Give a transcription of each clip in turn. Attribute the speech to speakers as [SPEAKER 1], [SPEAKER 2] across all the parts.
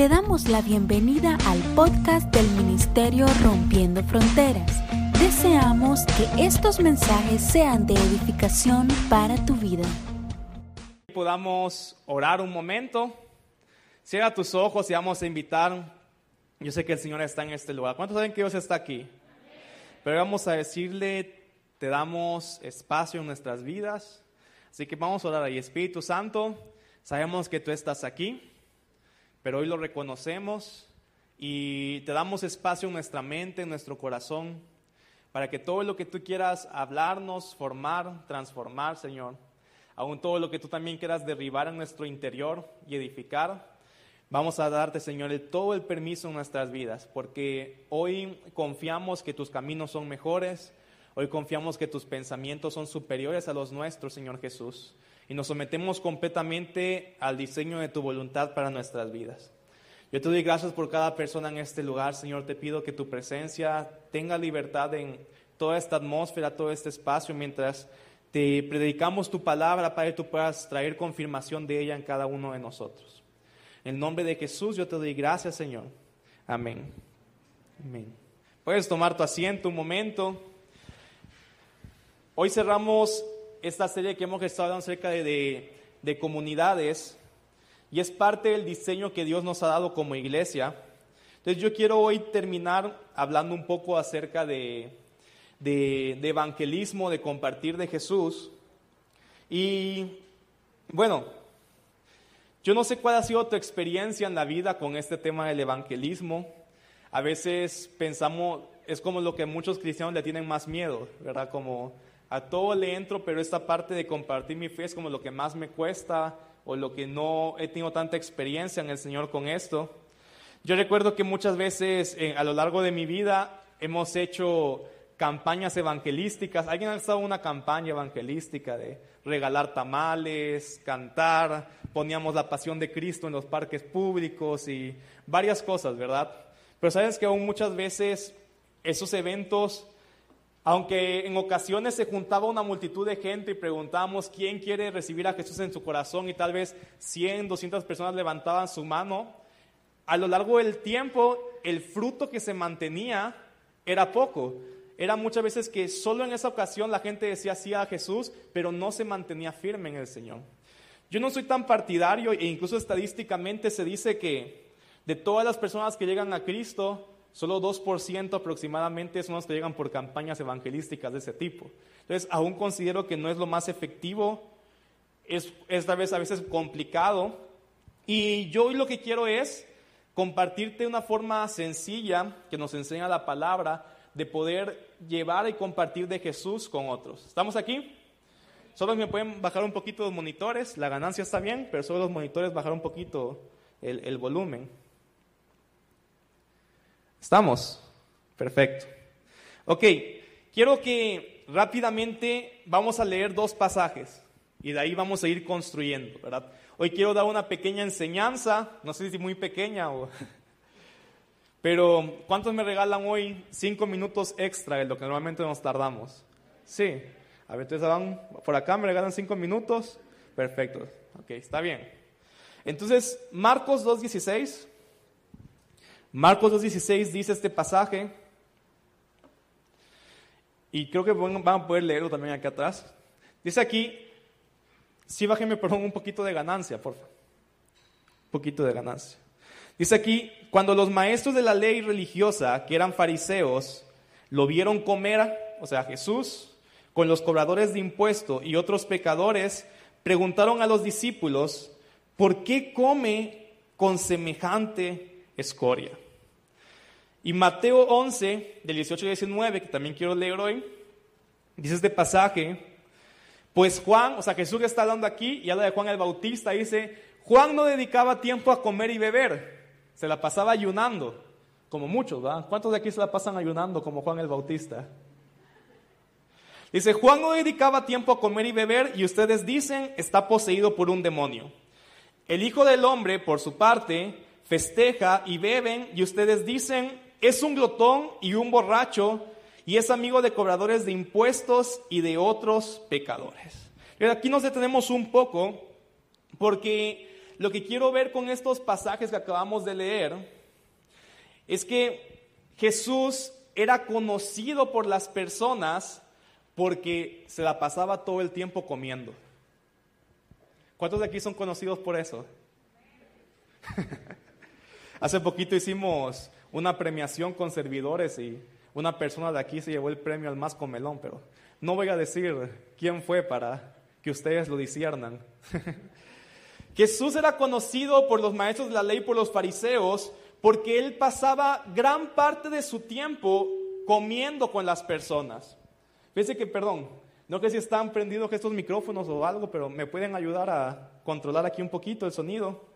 [SPEAKER 1] Te damos la bienvenida al podcast del Ministerio Rompiendo Fronteras. Deseamos que estos mensajes sean de edificación para tu vida.
[SPEAKER 2] Podamos orar un momento. Cierra tus ojos y vamos a invitar. Yo sé que el Señor está en este lugar. ¿Cuántos saben que Dios está aquí? Pero vamos a decirle, te damos espacio en nuestras vidas. Así que vamos a orar ahí. Espíritu Santo, sabemos que tú estás aquí pero hoy lo reconocemos y te damos espacio en nuestra mente, en nuestro corazón, para que todo lo que tú quieras hablarnos, formar, transformar, Señor, aún todo lo que tú también quieras derribar en nuestro interior y edificar, vamos a darte, Señor, todo el permiso en nuestras vidas, porque hoy confiamos que tus caminos son mejores, hoy confiamos que tus pensamientos son superiores a los nuestros, Señor Jesús y nos sometemos completamente al diseño de tu voluntad para nuestras vidas. Yo te doy gracias por cada persona en este lugar, Señor. Te pido que tu presencia tenga libertad en toda esta atmósfera, todo este espacio, mientras te predicamos tu palabra para que tú puedas traer confirmación de ella en cada uno de nosotros. En el nombre de Jesús yo te doy gracias, Señor. Amén. Amén. Puedes tomar tu asiento un momento. Hoy cerramos esta serie que hemos estado hablando acerca de, de, comunidades y es parte del diseño que Dios nos ha dado como iglesia. Entonces yo quiero hoy terminar hablando un poco acerca de, de, de, evangelismo, de compartir de Jesús. Y bueno, yo no sé cuál ha sido tu experiencia en la vida con este tema del evangelismo. A veces pensamos, es como lo que muchos cristianos le tienen más miedo, ¿verdad? Como a todo le entro, pero esta parte de compartir mi fe es como lo que más me cuesta o lo que no he tenido tanta experiencia en el Señor con esto. Yo recuerdo que muchas veces eh, a lo largo de mi vida hemos hecho campañas evangelísticas. ¿Alguien ha estado una campaña evangelística de regalar tamales, cantar? Poníamos la pasión de Cristo en los parques públicos y varias cosas, ¿verdad? Pero sabes que aún muchas veces esos eventos aunque en ocasiones se juntaba una multitud de gente y preguntábamos quién quiere recibir a Jesús en su corazón y tal vez 100, 200 personas levantaban su mano, a lo largo del tiempo el fruto que se mantenía era poco. Era muchas veces que solo en esa ocasión la gente decía sí a Jesús, pero no se mantenía firme en el Señor. Yo no soy tan partidario e incluso estadísticamente se dice que de todas las personas que llegan a Cristo, Solo 2% aproximadamente son los que llegan por campañas evangelísticas de ese tipo. Entonces, aún considero que no es lo más efectivo, es, esta vez a veces complicado. Y yo lo que quiero es compartirte una forma sencilla que nos enseña la palabra de poder llevar y compartir de Jesús con otros. ¿Estamos aquí? Solo me pueden bajar un poquito los monitores, la ganancia está bien, pero solo los monitores bajar un poquito el volumen. ¿Estamos? Perfecto. Ok, quiero que rápidamente vamos a leer dos pasajes y de ahí vamos a ir construyendo, ¿verdad? Hoy quiero dar una pequeña enseñanza, no sé si muy pequeña o... Pero, ¿cuántos me regalan hoy cinco minutos extra de lo que normalmente nos tardamos? Sí. A ver, entonces van por acá, me regalan cinco minutos. Perfecto. Ok, está bien. Entonces, Marcos 2.16 Marcos 2.16 dice este pasaje, y creo que van a poder leerlo también aquí atrás. Dice aquí, sí bájeme por un poquito de ganancia, por favor. Un poquito de ganancia. Dice aquí, cuando los maestros de la ley religiosa, que eran fariseos, lo vieron comer, o sea, Jesús, con los cobradores de impuestos y otros pecadores, preguntaron a los discípulos, ¿por qué come con semejante escoria. Y Mateo 11, del 18 y 19, que también quiero leer hoy, dice este pasaje, pues Juan, o sea, Jesús está hablando aquí y habla de Juan el Bautista, dice, Juan no dedicaba tiempo a comer y beber, se la pasaba ayunando, como muchos, ¿verdad? ¿Cuántos de aquí se la pasan ayunando como Juan el Bautista? Dice, Juan no dedicaba tiempo a comer y beber y ustedes dicen, está poseído por un demonio. El Hijo del Hombre, por su parte, festeja y beben y ustedes dicen, es un glotón y un borracho y es amigo de cobradores de impuestos y de otros pecadores. Pero aquí nos detenemos un poco porque lo que quiero ver con estos pasajes que acabamos de leer es que Jesús era conocido por las personas porque se la pasaba todo el tiempo comiendo. ¿Cuántos de aquí son conocidos por eso? Hace poquito hicimos una premiación con servidores y una persona de aquí se llevó el premio al más comelón, pero no voy a decir quién fue para que ustedes lo disiernan. Jesús era conocido por los maestros de la ley, por los fariseos, porque él pasaba gran parte de su tiempo comiendo con las personas. Fíjense que, perdón, no sé si están prendidos estos micrófonos o algo, pero me pueden ayudar a controlar aquí un poquito el sonido.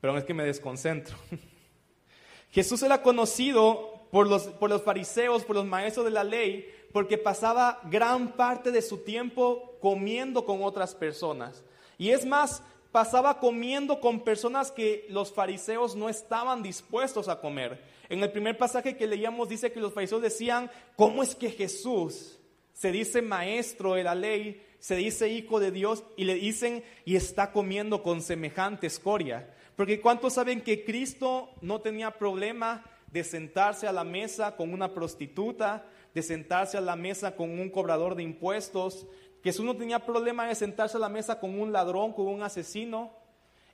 [SPEAKER 2] Pero es que me desconcentro. Jesús era conocido por los, por los fariseos, por los maestros de la ley, porque pasaba gran parte de su tiempo comiendo con otras personas. Y es más, pasaba comiendo con personas que los fariseos no estaban dispuestos a comer. En el primer pasaje que leíamos dice que los fariseos decían, ¿cómo es que Jesús se dice maestro de la ley, se dice hijo de Dios y le dicen y está comiendo con semejante escoria? Porque ¿cuántos saben que Cristo no tenía problema de sentarse a la mesa con una prostituta, de sentarse a la mesa con un cobrador de impuestos, Jesús no tenía problema de sentarse a la mesa con un ladrón, con un asesino.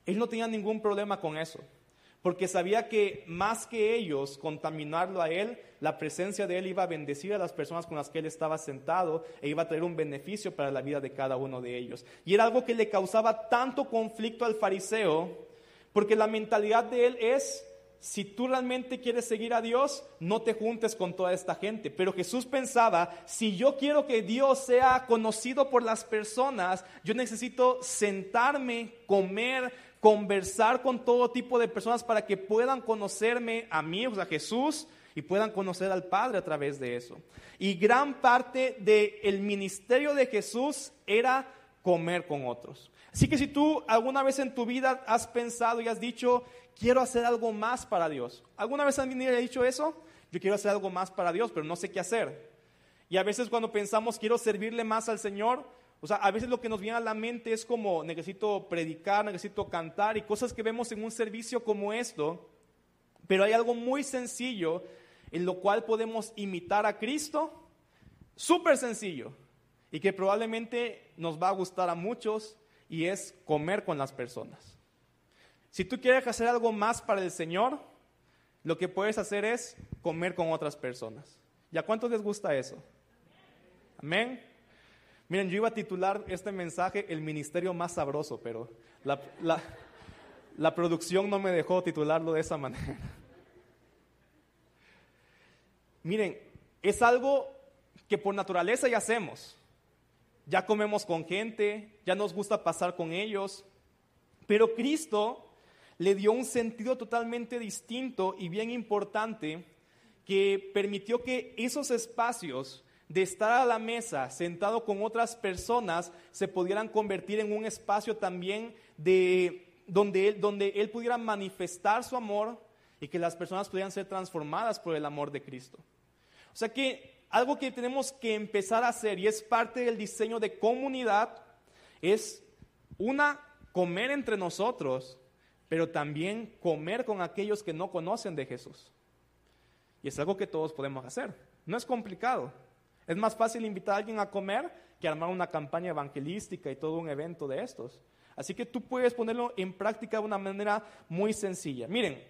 [SPEAKER 2] Él no tenía ningún problema con eso, porque sabía que más que ellos contaminarlo a él, la presencia de él iba a bendecir a las personas con las que él estaba sentado e iba a traer un beneficio para la vida de cada uno de ellos. Y era algo que le causaba tanto conflicto al fariseo, porque la mentalidad de él es si tú realmente quieres seguir a Dios, no te juntes con toda esta gente. Pero Jesús pensaba, si yo quiero que Dios sea conocido por las personas, yo necesito sentarme, comer, conversar con todo tipo de personas para que puedan conocerme a mí, o sea, Jesús, y puedan conocer al Padre a través de eso. Y gran parte del ministerio de Jesús era comer con otros. Así que si tú alguna vez en tu vida has pensado y has dicho, quiero hacer algo más para Dios. ¿Alguna vez alguien ha dicho eso? Yo quiero hacer algo más para Dios, pero no sé qué hacer. Y a veces cuando pensamos, quiero servirle más al Señor, o sea, a veces lo que nos viene a la mente es como, necesito predicar, necesito cantar y cosas que vemos en un servicio como esto. Pero hay algo muy sencillo en lo cual podemos imitar a Cristo, súper sencillo, y que probablemente nos va a gustar a muchos, y es comer con las personas. Si tú quieres hacer algo más para el Señor, lo que puedes hacer es comer con otras personas. ¿Y a cuántos les gusta eso? Amén. Miren, yo iba a titular este mensaje El ministerio más sabroso, pero la, la producción no me dejó titularlo de esa manera. Miren, es algo que por naturaleza ya hacemos. Ya comemos con gente, ya nos gusta pasar con ellos, pero Cristo le dio un sentido totalmente distinto y bien importante que permitió que esos espacios de estar a la mesa sentado con otras personas se pudieran convertir en un espacio también de donde él, donde él pudiera manifestar su amor y que las personas pudieran ser transformadas por el amor de Cristo. O sea que algo que tenemos que empezar a hacer y es parte del diseño de comunidad es una comer entre nosotros pero también comer con aquellos que no conocen de Jesús. Y es algo que todos podemos hacer. No es complicado. Es más fácil invitar a alguien a comer que armar una campaña evangelística y todo un evento de estos. Así que tú puedes ponerlo en práctica de una manera muy sencilla. Miren,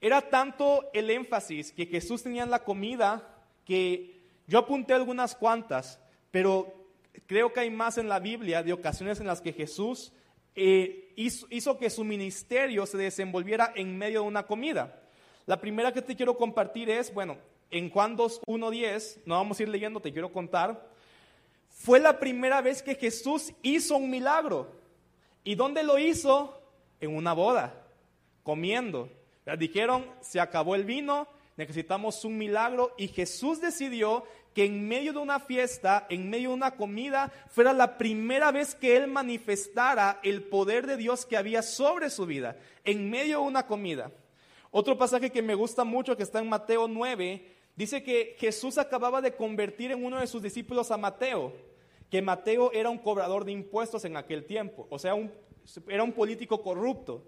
[SPEAKER 2] era tanto el énfasis que Jesús tenía en la comida que yo apunté algunas cuantas, pero creo que hay más en la Biblia de ocasiones en las que Jesús eh, hizo, que su ministerio se desenvolviera en medio de una comida. La primera que te quiero compartir es, bueno, en Juan 2, 1, 10, no vamos a ir leyendo, te quiero contar, fue la primera vez que Jesús hizo un milagro. ¿Y dónde lo hizo? En una boda, comiendo. Dijeron, se acabó el vino, necesitamos un milagro y Jesús decidió que en medio de una fiesta, en medio de una comida, fuera la primera vez que él manifestara el poder de Dios que había sobre su vida, en medio de una comida. Otro pasaje que me gusta mucho, que está en Mateo 9, dice que Jesús acababa de convertir en uno de sus discípulos a Mateo, que Mateo era un cobrador de impuestos en aquel tiempo, o sea, un era un político corrupto.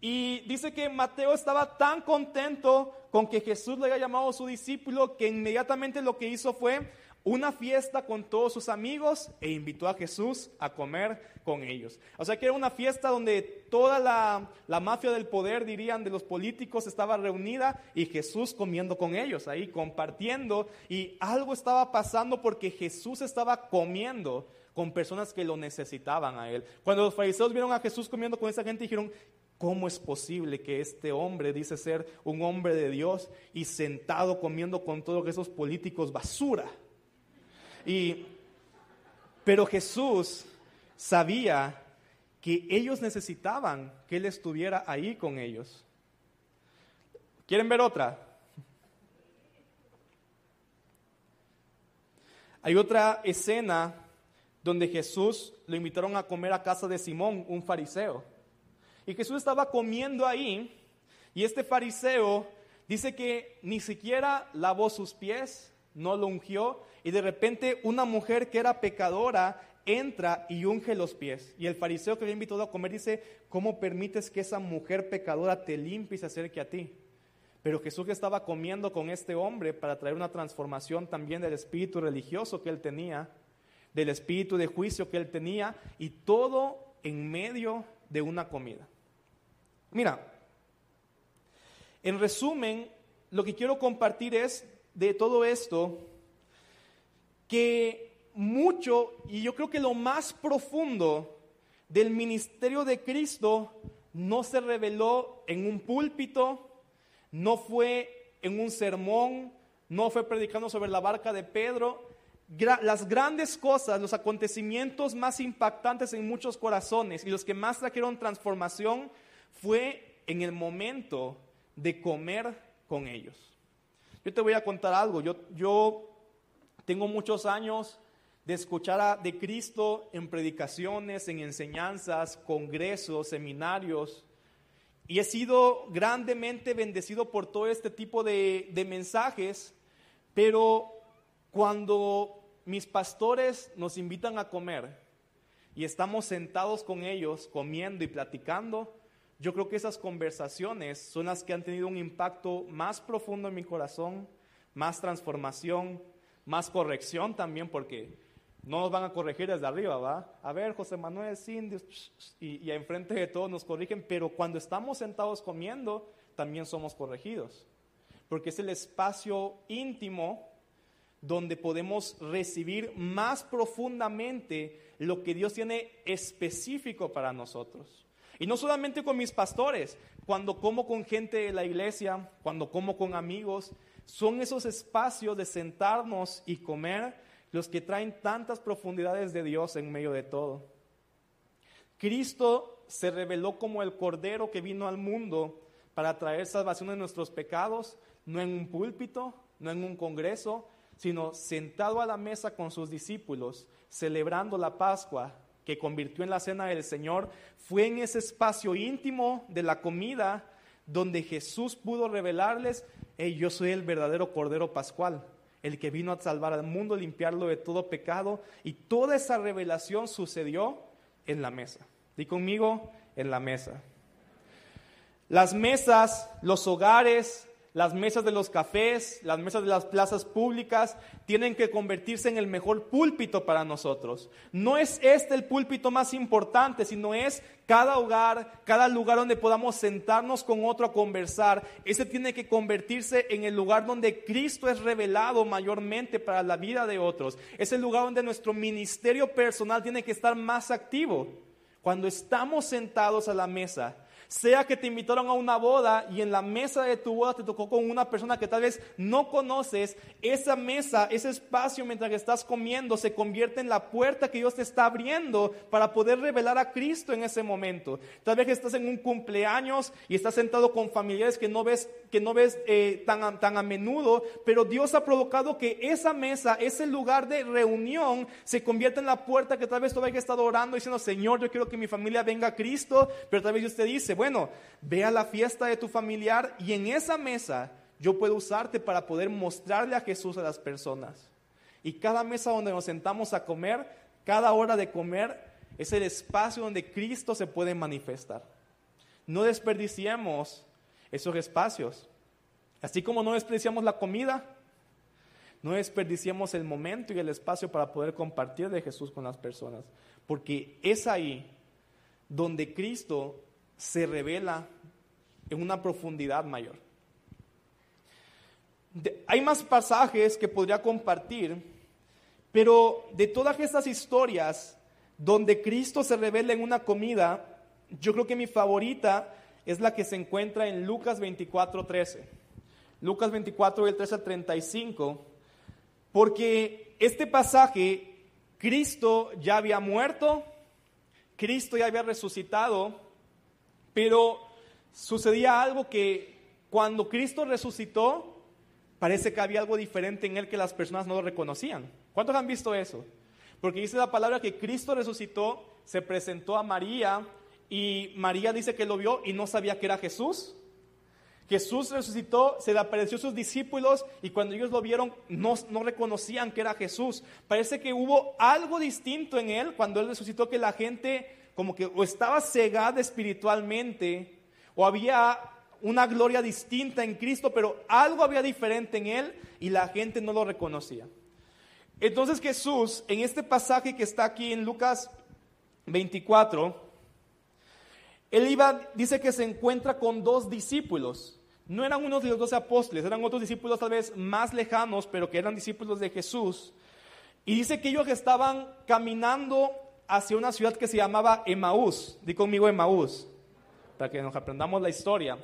[SPEAKER 2] Y dice que Mateo estaba tan contento con que Jesús le haya llamado su discípulo que inmediatamente lo que hizo fue una fiesta con todos sus amigos e invitó a Jesús a comer con ellos. O sea que era una fiesta donde toda la, la, mafia del poder, dirían, de los políticos estaba reunida y Jesús comiendo con ellos, ahí compartiendo. Y algo estaba pasando porque Jesús estaba comiendo con personas que lo necesitaban a él. Cuando los fariseos vieron a Jesús comiendo con esa gente, dijeron, ¿Cómo es posible que este hombre dice ser un hombre de Dios y sentado comiendo con todos esos políticos basura? Y, pero Jesús sabía que ellos necesitaban que Él estuviera ahí con ellos. ¿Quieren ver otra? Hay otra escena donde Jesús lo invitaron a comer a casa de Simón, un fariseo. Y Jesús estaba comiendo ahí y este fariseo dice que ni siquiera lavó sus pies, no lo ungió y de repente una mujer que era pecadora entra y unge los pies. Y el fariseo que había invitado a comer dice, ¿cómo permites que esa mujer pecadora te limpie y se acerque a ti? Pero Jesús estaba comiendo con este hombre para traer una transformación también del espíritu religioso que él tenía, del espíritu de juicio que él tenía, y todo en medio de una comida. Mira, en resumen, lo que quiero compartir es de todo esto, que mucho, y yo creo que lo más profundo del ministerio de Cristo no se reveló en un púlpito, no fue en un sermón, no fue predicando sobre la barca de Pedro. las grandes cosas, los acontecimientos más impactantes en muchos corazones y los que más trajeron transformación fue en el momento de comer con ellos. Yo te voy a contar algo. Yo, yo tengo muchos años de escuchar a, de Cristo en predicaciones, en enseñanzas, congresos, seminarios. Y he sido grandemente bendecido por todo este tipo de, de mensajes, pero cuando mis pastores nos invitan a comer y estamos sentados con ellos comiendo y platicando, yo creo que esas conversaciones son las que han tenido un impacto más profundo en mi corazón, más transformación, más corrección también, porque no nos van a corregir desde arriba, ¿va? A ver, José Manuel, Cindy, y, y enfrente de todos nos corrigen, pero cuando estamos sentados comiendo, también somos corregidos, porque es el espacio íntimo donde podemos recibir más profundamente lo que Dios tiene específico para nosotros. Y no solamente con mis pastores, cuando como con gente de la iglesia, cuando como con amigos, son esos espacios de sentarnos y comer los que traen tantas profundidades de Dios en medio de todo. Cristo se reveló como el Cordero que vino al mundo para traer salvación de nuestros pecados, no en un púlpito, no en un congreso, sino sentado a la mesa con sus discípulos, celebrando la Pascua que convirtió en la cena del Señor, fue en ese espacio íntimo de la comida donde Jesús pudo revelarles yo soy el verdadero Cordero Pascual, el que vino a salvar al mundo, limpiarlo de todo pecado. Y toda esa revelación sucedió en la mesa. Di conmigo, en la mesa. Las mesas, los hogares, las mesas de los cafés, las mesas de las plazas públicas tienen que convertirse en el mejor púlpito para nosotros. No es este el púlpito más importante, sino es cada hogar, cada lugar donde podamos sentarnos con otro a conversar. Ese tiene que convertirse en el lugar donde Cristo es revelado mayormente para la vida de otros. Es el lugar donde nuestro ministerio personal tiene que estar más activo. Cuando estamos sentados a la mesa, sea que te invitaron a una boda y en la mesa de tu boda te tocó con una persona que tal vez no conoces, esa mesa, ese espacio mientras que estás comiendo se convierte en la puerta que Dios te está abriendo para poder revelar a Cristo en ese momento. Tal vez estás en un cumpleaños y estás sentado con familiares que no ves, que no ves eh, tan, tan a menudo, pero Dios ha provocado que esa mesa, ese lugar de reunión, se convierta en la puerta que tal vez tú hayas estado orando diciendo, Señor, yo quiero que mi familia venga a Cristo, pero tal vez Dios te dice, bueno, ve a la fiesta de tu familiar y en esa mesa yo puedo usarte para poder mostrarle a Jesús a las personas. Y cada mesa donde nos sentamos a comer, cada hora de comer, es el espacio donde Cristo se puede manifestar. No desperdiciemos esos espacios. Así como no desperdiciamos la comida, no desperdiciemos el momento y el espacio para poder compartir de Jesús con las personas, porque es ahí donde Cristo se revela en una profundidad mayor. hay más pasajes que podría compartir, pero de todas estas historias donde Cristo se revela en una comida, yo creo que mi favorita es la que se encuentra en Lucas 24, 13. Lucas 24, del 13 al 35, porque este pasaje, Cristo ya había muerto, Cristo ya había resucitado, pero sucedía algo que cuando Cristo resucitó, parece que había algo diferente en él que las personas no lo reconocían. ¿Cuántos han visto eso? Porque dice la palabra que Cristo resucitó, se presentó a María y María dice que lo vio y no sabía que era Jesús. Jesús resucitó, se le apareció a sus discípulos y cuando ellos lo vieron no, no, reconocían que era Jesús. Parece que hubo algo distinto en él cuando él resucitó que la gente como que o estaba cegada espiritualmente o había una gloria distinta en Cristo, pero algo había diferente en él y la gente no lo reconocía. Entonces Jesús, en este pasaje que está aquí en Lucas 24, él iba, dice que se encuentra con dos discípulos. No eran unos de los doce apóstoles, eran otros discípulos tal vez más lejanos, pero que eran discípulos de Jesús. Y dice que ellos estaban caminando hacia una ciudad que se llamaba Emaús. Di conmigo Emaús, para que nos aprendamos la historia.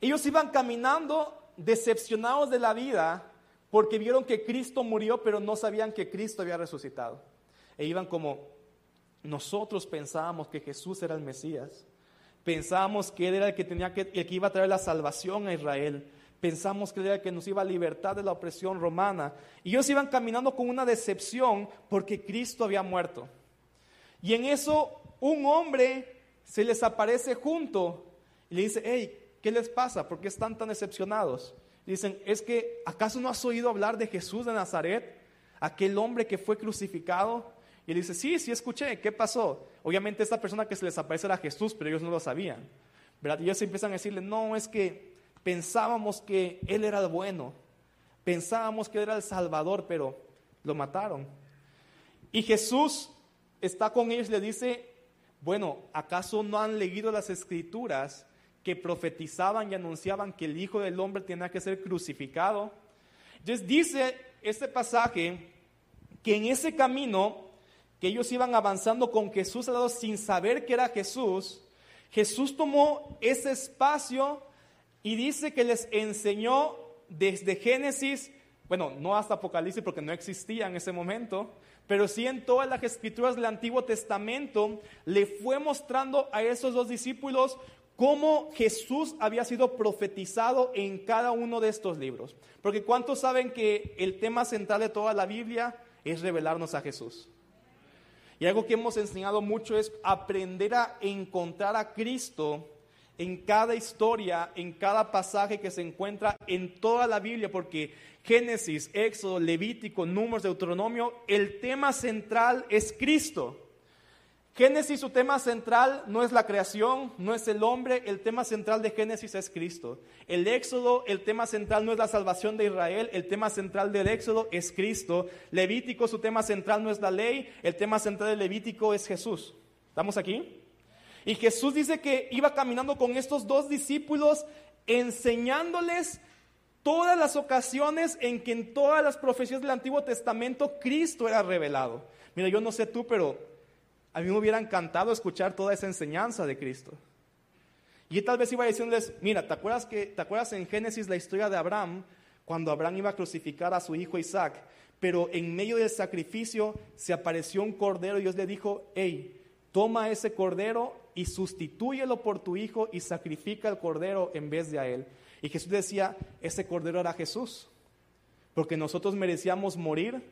[SPEAKER 2] Ellos iban caminando decepcionados de la vida porque vieron que Cristo murió, pero no sabían que Cristo había resucitado. E iban como, nosotros pensábamos que Jesús era el Mesías. Pensamos que Él era el que, tenía que, el que iba a traer la salvación a Israel. Pensamos que Él era el que nos iba a libertar de la opresión romana. Y ellos iban caminando con una decepción porque Cristo había muerto. Y en eso un hombre se les aparece junto y le dice, hey, ¿qué les pasa? ¿Por qué están tan decepcionados? dicen, es que ¿acaso no has oído hablar de Jesús de Nazaret? Aquel hombre que fue crucificado y él dice, sí, sí escuché, ¿qué pasó? Obviamente esta persona que se les aparece era Jesús, pero ellos no lo sabían. ¿verdad? Y ellos empiezan a decirle, no, es que pensábamos que Él era el bueno, pensábamos que Él era el Salvador, pero lo mataron. Y Jesús está con ellos y le dice, bueno, ¿acaso no han leído las escrituras que profetizaban y anunciaban que el Hijo del Hombre tenía que ser crucificado? Entonces dice este pasaje que en ese camino que ellos iban avanzando con Jesús al lado sin saber que era Jesús, Jesús tomó ese espacio y dice que les enseñó desde Génesis, bueno, no hasta Apocalipsis porque no existía en ese momento, pero sí en todas las escrituras del Antiguo Testamento, le fue mostrando a esos dos discípulos cómo Jesús había sido profetizado en cada uno de estos libros. Porque ¿cuántos saben que el tema central de toda la Biblia es revelarnos a Jesús? Y algo que hemos enseñado mucho es aprender a encontrar a Cristo en cada historia, en cada pasaje que se encuentra en toda la Biblia, porque Génesis, Éxodo, Levítico, Números, Deuteronomio, el tema central es Cristo. Génesis, su tema central no es la creación, no es el hombre, el tema central de Génesis es Cristo. El Éxodo, el tema central no es la salvación de Israel, el tema central del Éxodo es Cristo. Levítico, su tema central no es la ley, el tema central de Levítico es Jesús. ¿Estamos aquí? Y Jesús dice que iba caminando con estos dos discípulos enseñándoles todas las ocasiones en que en todas las profecías del Antiguo Testamento Cristo era revelado. Mira, yo no sé tú, pero a mí me hubiera encantado escuchar toda esa enseñanza de Cristo. Y tal vez iba decirles, mira, ¿te acuerdas, que, ¿te acuerdas en Génesis la historia de Abraham? Cuando Abraham iba a crucificar a su hijo Isaac, pero en medio del sacrificio se apareció un cordero y Dios le dijo, hey, toma ese cordero y sustitúyelo por tu hijo y sacrifica el cordero en vez de a él. Y Jesús decía, ese cordero era Jesús, porque nosotros merecíamos morir,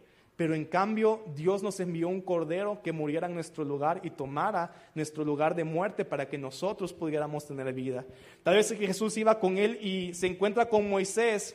[SPEAKER 2] pero en cambio Dios nos envió un cordero que muriera en nuestro lugar y tomara nuestro lugar de muerte para que nosotros pudiéramos tener vida. Tal vez que Jesús iba con él y se encuentra con Moisés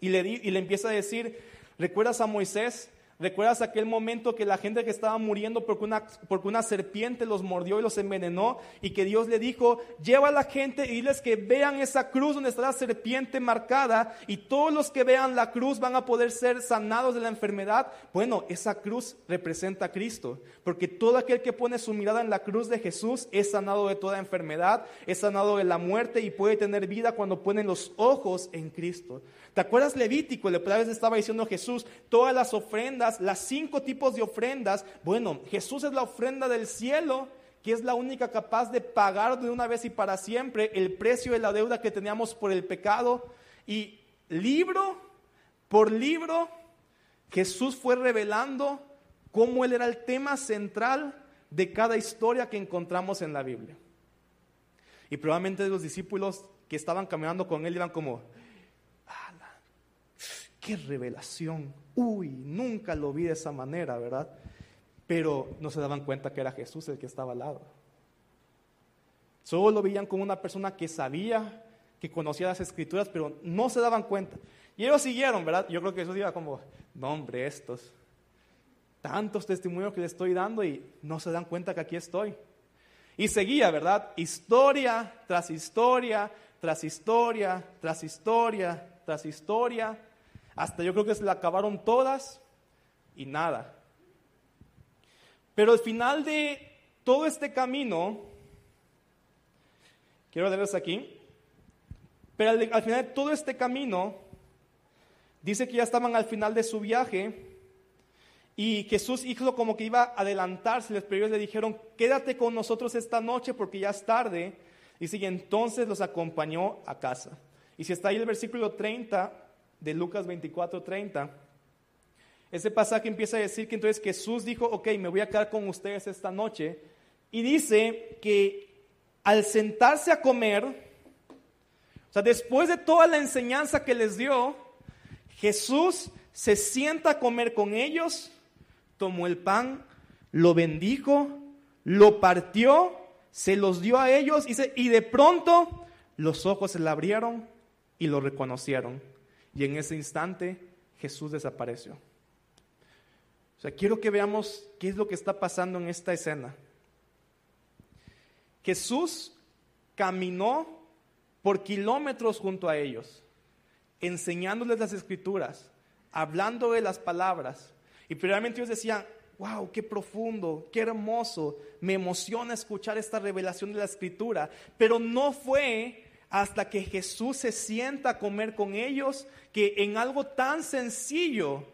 [SPEAKER 2] y le, y le empieza a decir, ¿recuerdas a Moisés? ¿Recuerdas aquel momento que la gente que estaba muriendo porque una, porque una serpiente los mordió y los envenenó y que Dios le dijo, lleva a la gente y diles que vean esa cruz donde está la serpiente marcada y todos los que vean la cruz van a poder ser sanados de la enfermedad? Bueno, esa cruz representa a Cristo, porque todo aquel que pone su mirada en la cruz de Jesús es sanado de toda enfermedad, es sanado de la muerte y puede tener vida cuando pone los ojos en Cristo. ¿Te acuerdas Levítico? Le estaba diciendo Jesús, todas las ofrendas, las cinco tipos de ofrendas. Bueno, Jesús es la ofrenda del cielo, que es la única capaz de pagar de una vez y para siempre el precio de la deuda que teníamos por el pecado. Y libro por libro, Jesús fue revelando cómo Él era el tema central de cada historia que encontramos en la Biblia. Y probablemente los discípulos que estaban caminando con Él iban como, qué revelación. Uy, nunca lo vi de esa manera, ¿verdad? Pero no se daban cuenta que era Jesús el que estaba al lado. Solo lo veían como una persona que sabía, que conocía las escrituras, pero no se daban cuenta. Y ellos siguieron, ¿verdad? Yo creo que Jesús iba como, no hombre, estos, tantos testimonios que le estoy dando y no se dan cuenta que aquí estoy. Y seguía, ¿verdad? Historia tras historia, tras historia, tras historia, tras historia. Hasta yo creo que se la acabaron todas y nada. Pero al final de todo este camino, quiero leerles aquí, pero al, al, final de todo este camino, dice que ya estaban al final de su viaje y Jesús hizo como que iba a adelantarse, pero ellos le dijeron, quédate con nosotros esta noche porque ya es tarde. Dice, y entonces los acompañó a casa. Y si está ahí el versículo 30, de Lucas 24, 30, ese pasaje empieza a decir que entonces Jesús dijo, ok, me voy a quedar con ustedes esta noche. Y dice que al sentarse a comer, o sea, después de toda la enseñanza que les dio, Jesús se sienta a comer con ellos, tomó el pan, lo bendijo, lo partió, se los dio a ellos y de pronto los ojos se le abrieron y lo reconocieron. Y en ese instante Jesús desapareció. O sea, quiero que veamos qué es lo que está pasando en esta escena. Jesús caminó por kilómetros junto a ellos, enseñándoles las escrituras, hablando de las palabras. Y primeramente ellos decían, wow, qué profundo, qué hermoso, me emociona escuchar esta revelación de la escritura. Pero no fue hasta que Jesús se sienta a comer con ellos, que en algo tan sencillo,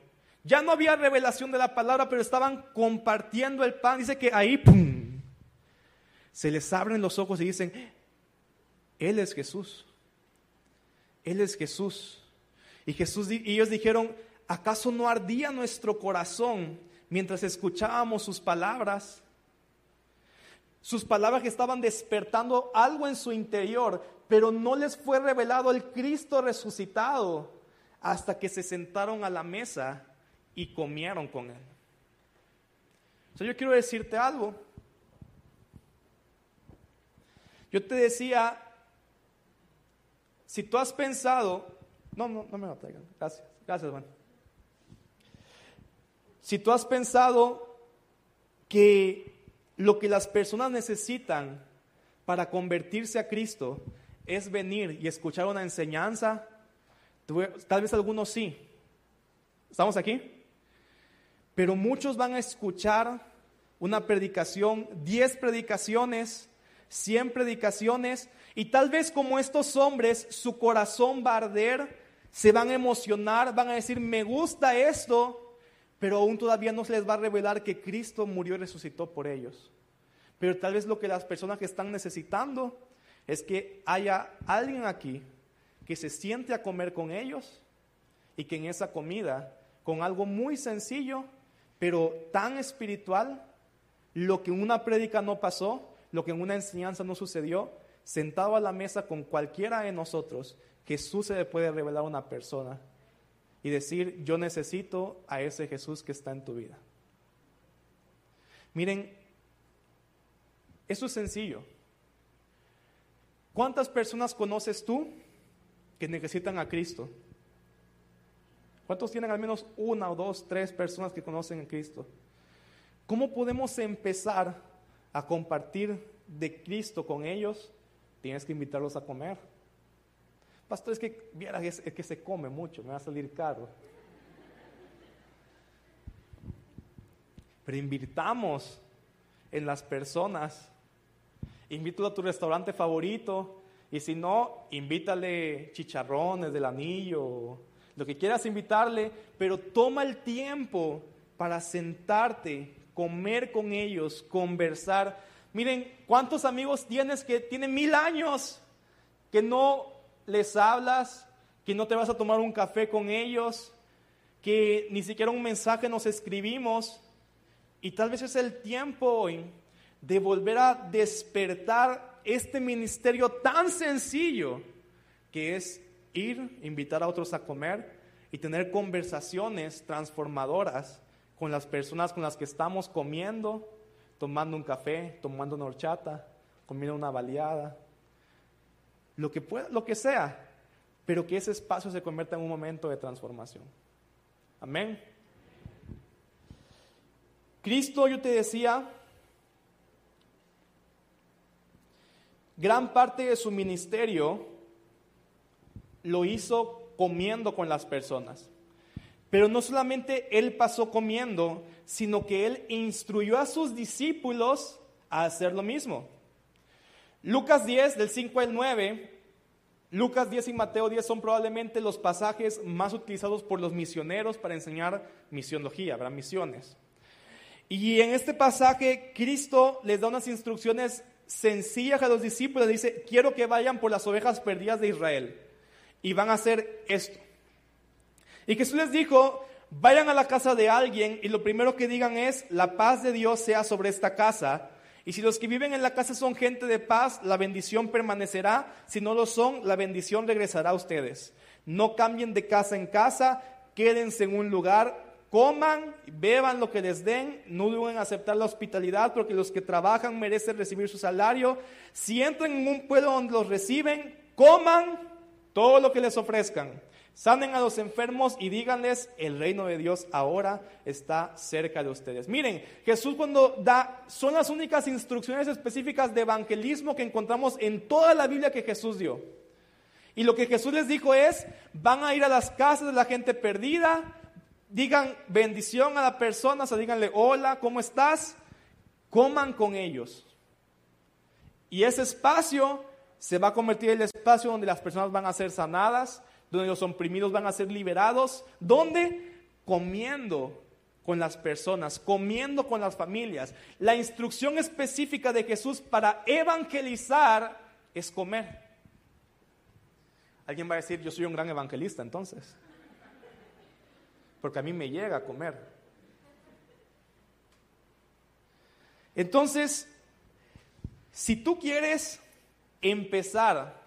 [SPEAKER 2] ya no había revelación de la palabra, pero estaban compartiendo el pan. Dice que ahí. Se les abren los ojos y dicen, Él es Jesús. Él es Jesús. Y Jesús y ellos dijeron, ¿acaso no ardía nuestro corazón mientras escuchábamos sus palabras? Sus palabras estaban despertando algo en su interior, pero no les fue revelado el Cristo resucitado hasta que se sentaron a la mesa y comieron con Él. Yo quiero decirte algo. Yo te decía, si tú has pensado, no, no, no me lo traigan, gracias, gracias, Juan. Si tú has pensado que lo que las personas necesitan para convertirse a Cristo es venir y escuchar una enseñanza. Tal vez algunos sí. ¿Estamos aquí? Pero muchos van a escuchar una predicación, diez predicaciones, cien predicaciones, y tal vez como estos hombres, su corazón va a arder, se van a emocionar, van a decir, me gusta esto, pero aún todavía no se les va a revelar que Cristo murió y resucitó por ellos. Pero tal vez lo que las personas que están necesitando es que haya alguien aquí que se siente a comer con ellos y que en esa comida, con algo muy sencillo, pero tan espiritual, lo que en una prédica no pasó, lo que en una enseñanza no sucedió, sentado a la mesa con cualquiera de nosotros, Jesús se le puede revelar a una persona y decir, yo necesito a ese Jesús que está en tu vida. Miren, eso es sencillo. ¿Cuántas personas conoces tú que necesitan a Cristo? ¿Cuántos tienen al menos una o dos, tres personas que conocen a Cristo? ¿Cómo podemos empezar a compartir de Cristo con ellos? Tienes que invitarlos a comer. Pastor, es que viera es, que se come mucho, me va a salir caro. Pero invirtamos en las personas. Invítalo a tu restaurante favorito. Y si no, invítale chicharrones del anillo, lo que quieras invitarle, pero toma el tiempo para sentarte, comer con ellos, conversar. Miren, ¿cuántos amigos tienes que tienen mil años que no les hablas, que no te vas a tomar un café con ellos, que ni siquiera un mensaje nos escribimos? Y tal vez es el tiempo hoy de volver a despertar este ministerio tan sencillo que es ir, invitar a otros a comer y tener conversaciones transformadoras con las personas con las que estamos comiendo, tomando un café, tomando una horchata, comiendo una baleada, lo que, pueda, lo que sea, pero que ese espacio se convierta en un momento de transformación. Amén. Cristo, yo te decía, gran parte de su ministerio lo hizo comiendo con las personas. Pero no solamente él pasó comiendo, sino que él instruyó a sus discípulos a hacer lo mismo. Lucas 10, del 5 al 9, Lucas 10 y Mateo 10 son probablemente los pasajes más utilizados por los misioneros para enseñar misionología, habrá misiones. Y en este pasaje Cristo les da unas instrucciones sencillas a los discípulos. Dice, quiero que vayan por las ovejas perdidas de Israel y van a hacer esto. Y Jesús les dijo, vayan a la casa de alguien y lo primero que digan es, la paz de Dios sea sobre esta casa. Y si los que viven en la casa son gente de paz, la bendición permanecerá. Si no lo son, la bendición regresará a ustedes. No cambien de casa en casa, quédense en un lugar, coman, beban lo que les den, no deben aceptar la hospitalidad porque los que trabajan merecen recibir su salario. Si entran en un pueblo donde los reciben, coman todo lo que les ofrezcan. Sanen a los enfermos y díganles, el reino de Dios ahora está cerca de ustedes. Miren, Jesús cuando da, son las únicas instrucciones específicas de evangelismo que encontramos en toda la Biblia que Jesús dio. Y lo que Jesús les dijo es, van a ir a las casas de la gente perdida, digan bendición a la persona, o sea, díganle, hola, ¿cómo estás? Coman con ellos. Y ese espacio se va a convertir en el espacio donde las personas van a ser sanadas, donde los oprimidos van a ser liberados, donde comiendo con las personas, comiendo con las familias. La instrucción específica de Jesús para evangelizar es comer. Alguien va a decir, yo soy un gran evangelista entonces, porque a mí me llega a comer. Entonces, si tú quieres empezar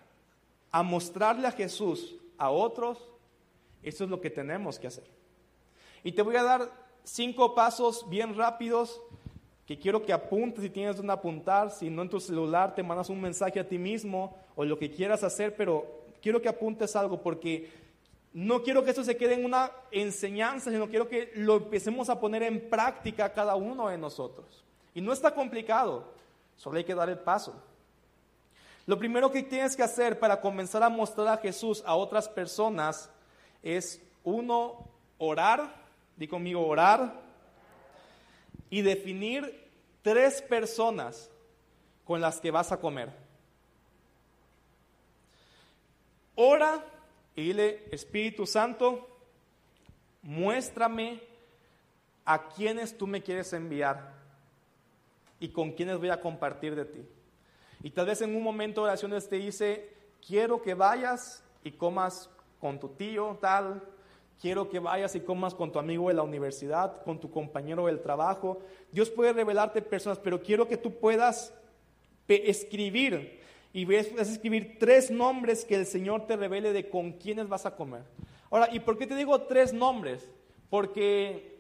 [SPEAKER 2] a mostrarle a Jesús a otros, eso es lo que tenemos que hacer. Y te voy a dar cinco pasos bien rápidos que quiero que apuntes si tienes donde apuntar, si no en tu celular te mandas un mensaje a ti mismo o lo que quieras hacer, pero quiero que apuntes algo porque no quiero que eso se quede en una enseñanza, sino quiero que lo empecemos a poner en práctica cada uno de nosotros. Y no está complicado, solo hay que dar el paso. Lo primero que tienes que hacer para comenzar a mostrar a Jesús a otras personas es, uno, orar, di conmigo, orar, y definir tres personas con las que vas a comer. Ora y dile, Espíritu Santo, muéstrame a quienes tú me quieres enviar y con quienes voy a compartir de ti. Y tal vez en un momento de oraciones te dice, quiero que vayas y comas con tu tío tal, quiero que vayas y comas con tu amigo de la universidad, con tu compañero del trabajo. Dios puede revelarte personas, pero quiero que tú puedas escribir y a escribir tres nombres que el Señor te revele de con quiénes vas a comer. Ahora, ¿y por qué te digo tres nombres? Porque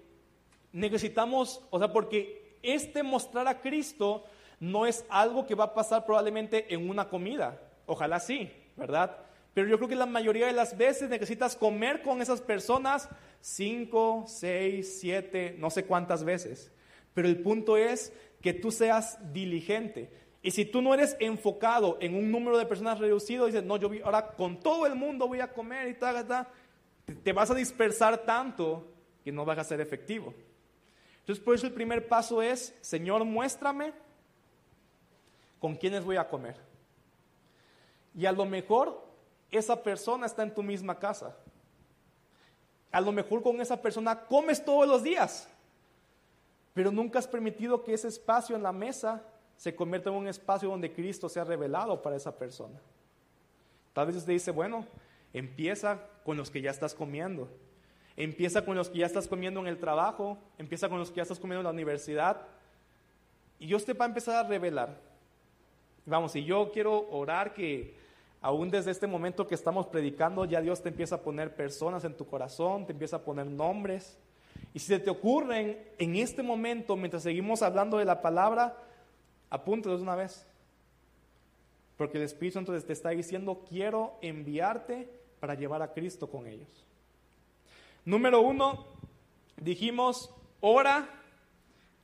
[SPEAKER 2] necesitamos, o sea, porque este mostrar a Cristo no es algo que va a pasar probablemente en una comida. Ojalá sí, ¿verdad? Pero yo creo que la mayoría de las veces necesitas comer con esas personas cinco, seis, siete, no sé cuántas veces. Pero el punto es que tú seas diligente. Y si tú no eres enfocado en un número de personas reducido, dices, no, yo ahora con todo el mundo voy a comer y tal, tal, te vas a dispersar tanto que no vas a ser efectivo. Entonces, por eso el primer paso es, Señor, muéstrame con quiénes voy a comer. Y a lo mejor esa persona está en tu misma casa. A lo mejor con esa persona comes todos los días, pero nunca has permitido que ese espacio en la mesa se convierta en un espacio donde Cristo sea revelado para esa persona. Tal vez usted dice, bueno, empieza con los que ya estás comiendo. Empieza con los que ya estás comiendo en el trabajo, empieza con los que ya estás comiendo en la universidad. Y Dios te va a empezar a revelar. Vamos, y yo quiero orar que Aún desde este momento que estamos predicando, ya Dios te empieza a poner personas en tu corazón, te empieza a poner nombres. Y si se te ocurren en este momento, mientras seguimos hablando de la palabra, apúntalos una vez. Porque el Espíritu entonces te está diciendo, quiero enviarte para llevar a Cristo con ellos. Número uno, dijimos, ora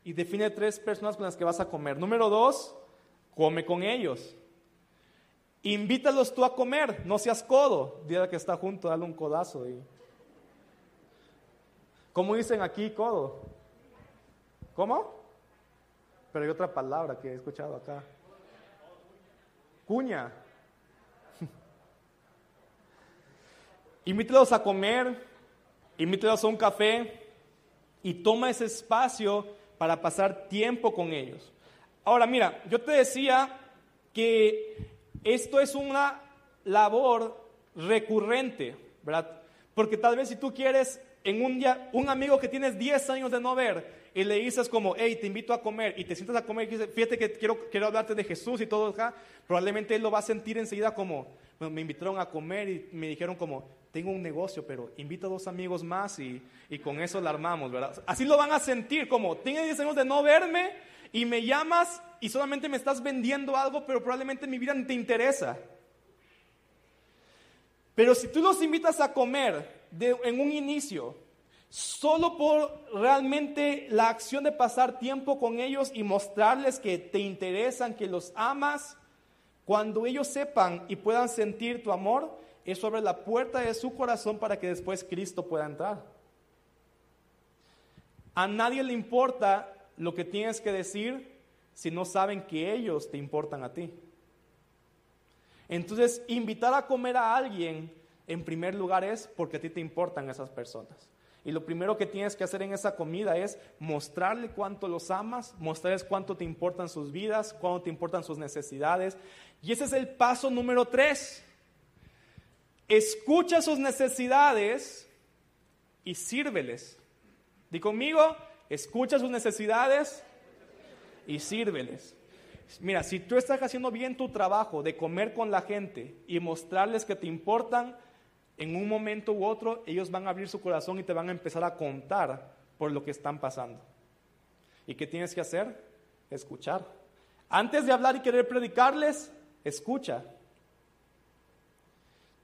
[SPEAKER 2] y define tres personas con las que vas a comer. Número dos, come con ellos. Invítalos tú a comer, no seas codo. Dile que está junto, dale un codazo. Y... ¿Cómo dicen aquí codo? ¿Cómo? Pero hay otra palabra que he escuchado acá. Cuña. Invítalos a comer, invítalos a un café y toma ese espacio para pasar tiempo con ellos. Ahora, mira, yo te decía que esto es una labor recurrente, ¿verdad? Porque tal vez si tú quieres en un día, un amigo que tienes 10 años de no ver y le dices como, hey, te invito a comer y te sientas a comer y dices, fíjate que quiero, quiero hablarte de Jesús y todo acá, probablemente él lo va a sentir enseguida como, me invitaron a comer y me dijeron como, tengo un negocio, pero invito a dos amigos más y, y con eso la armamos, ¿verdad? Así lo van a sentir como, tienes 10 años de no verme y me llamas y solamente me estás vendiendo algo, pero probablemente mi vida no te interesa. Pero si tú los invitas a comer en un inicio, solo por realmente la acción de pasar tiempo con ellos y mostrarles que te interesan, que los amas, cuando ellos sepan y puedan sentir tu amor, eso abre la puerta de su corazón para que después Cristo pueda entrar. A nadie le importa lo que tienes que decir si no saben que ellos te importan a ti. Entonces, invitar a comer a alguien, en primer lugar, es porque a ti te importan esas personas. Y lo primero que tienes que hacer en esa comida es mostrarle cuánto los amas, mostrarles cuánto te importan sus vidas, cuánto te importan sus necesidades. Y ese es el paso número tres. Escucha sus necesidades y sírveles. Di conmigo, escucha sus necesidades y sírveles. Mira, si tú estás haciendo bien tu trabajo de comer con la gente y mostrarles que te importan, en un momento u otro ellos van a abrir su corazón y te van a empezar a contar por lo que están pasando. ¿Y qué tienes que hacer? Escuchar. Antes de hablar y querer predicarles, escucha.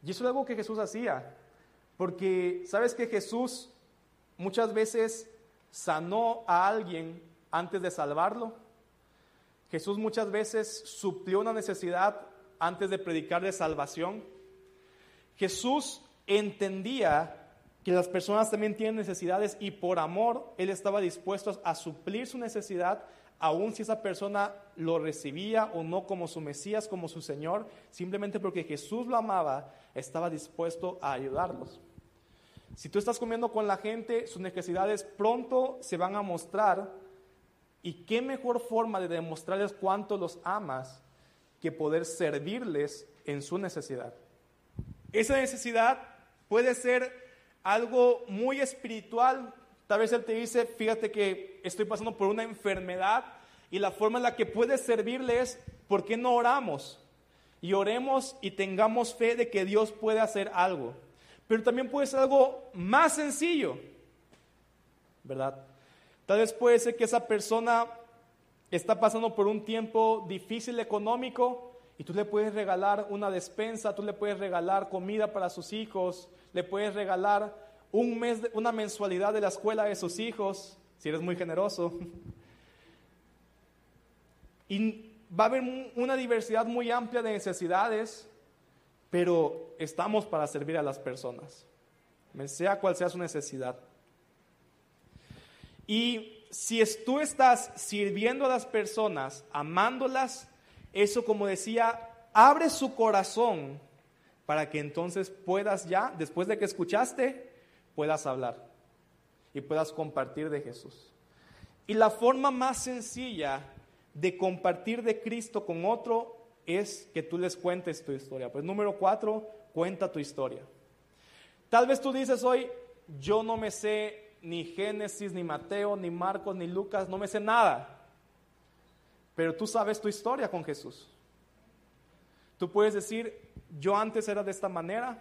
[SPEAKER 2] Y eso es algo que Jesús hacía. Porque, ¿sabes que Jesús muchas veces sanó a alguien antes de salvarlo. Jesús muchas veces suplió una necesidad antes de predicar de salvación. Jesús entendía que las personas también tienen necesidades y por amor Él estaba dispuesto a suplir su necesidad, aun si esa persona lo recibía o no como su Mesías, como su Señor, simplemente porque Jesús lo amaba, estaba dispuesto a ayudarlos. Si tú estás comiendo con la gente, sus necesidades pronto se van a mostrar. ¿Y qué mejor forma de demostrarles cuánto los amas que poder servirles en su necesidad? Esa necesidad puede ser algo muy espiritual. Tal vez Él te dice, fíjate que estoy pasando por una enfermedad y la forma en la que puedes servirle es, ¿por qué no oramos? Y oremos y tengamos fe de que Dios puede hacer algo pero también puede ser algo más sencillo, ¿verdad? Tal vez puede ser que esa persona está pasando por un tiempo difícil económico Y tú le puedes regalar una despensa, tú le puedes regalar comida para sus hijos, le puedes regalar un mes, una mensualidad de la escuela de sus hijos, si eres muy generoso. Y va a haber una diversidad muy amplia de necesidades, pero estamos para servir a las personas, sea cual sea su necesidad. Y si tú estás sirviendo a las personas, amándolas, eso como decía, abre su corazón para que entonces puedas ya, después de que escuchaste, puedas hablar y puedas compartir de Jesús. Y la forma más sencilla de compartir de Cristo con otro es que tú les cuentes tu historia. Pues número cuatro, cuenta tu historia. Tal vez tú dices hoy, yo no me sé ni Génesis, ni Mateo, ni Marcos, ni Lucas, no me sé nada. Pero tú sabes tu historia con Jesús. Tú puedes decir, yo antes era de esta manera,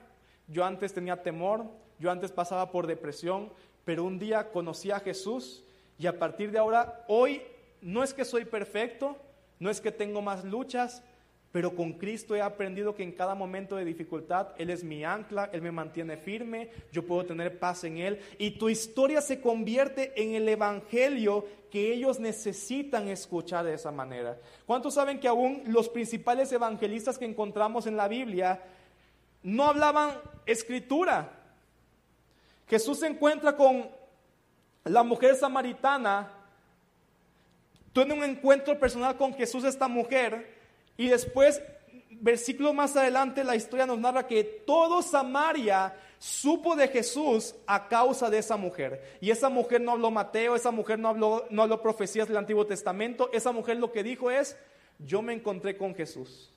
[SPEAKER 2] yo antes tenía temor, yo antes pasaba por depresión, pero un día conocí a Jesús y a partir de ahora, hoy no es que soy perfecto, no es que tengo más luchas, pero con Cristo he aprendido que en cada momento de dificultad Él es mi ancla, Él me mantiene firme, yo puedo tener paz en Él. Y tu historia se convierte en el Evangelio que ellos necesitan escuchar de esa manera. ¿Cuántos saben que aún los principales evangelistas que encontramos en la Biblia no hablaban escritura? Jesús se encuentra con la mujer samaritana, tiene un encuentro personal con Jesús, esta mujer, y después, versículo más adelante, la historia nos narra que todo Samaria supo de Jesús a causa de esa mujer. Y esa mujer no habló Mateo, esa mujer no habló, no habló profecías del Antiguo Testamento, esa mujer lo que dijo es, yo me encontré con Jesús.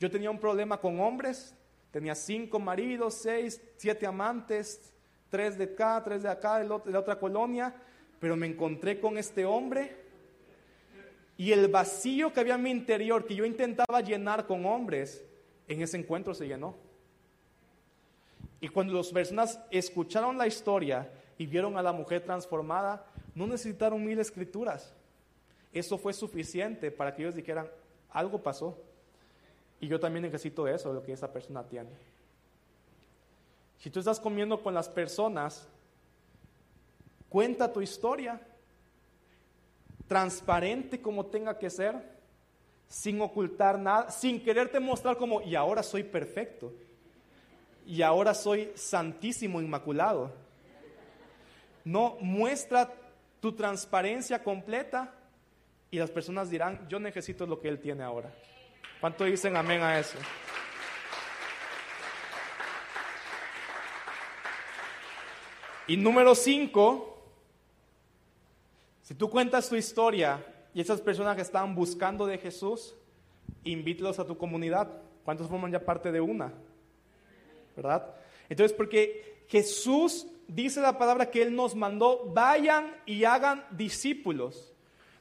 [SPEAKER 2] Yo tenía un problema con hombres, tenía cinco maridos, seis, siete amantes, tres de acá, tres de acá, de la otra colonia, pero me encontré con este hombre y el vacío que había en mi interior, que yo intentaba llenar con hombres, en ese encuentro se llenó. Y cuando las personas escucharon la historia y vieron a la mujer transformada, no necesitaron mil escrituras. Eso fue suficiente para que ellos dijeran, algo pasó. Y yo también necesito eso, lo que esa persona tiene. Si tú estás comiendo con las personas, cuenta tu historia, transparente como tenga que ser, sin ocultar nada, sin quererte mostrar como, y ahora soy perfecto, y ahora soy santísimo, inmaculado. No, muestra tu transparencia completa y las personas dirán, yo necesito lo que Él tiene ahora. ¿Cuánto dicen amén a eso? Y número cinco, si tú cuentas tu historia y esas personas que están buscando de Jesús, invítalos a tu comunidad. ¿Cuántos forman ya parte de una? ¿Verdad? Entonces, porque Jesús dice la palabra que Él nos mandó, vayan y hagan discípulos.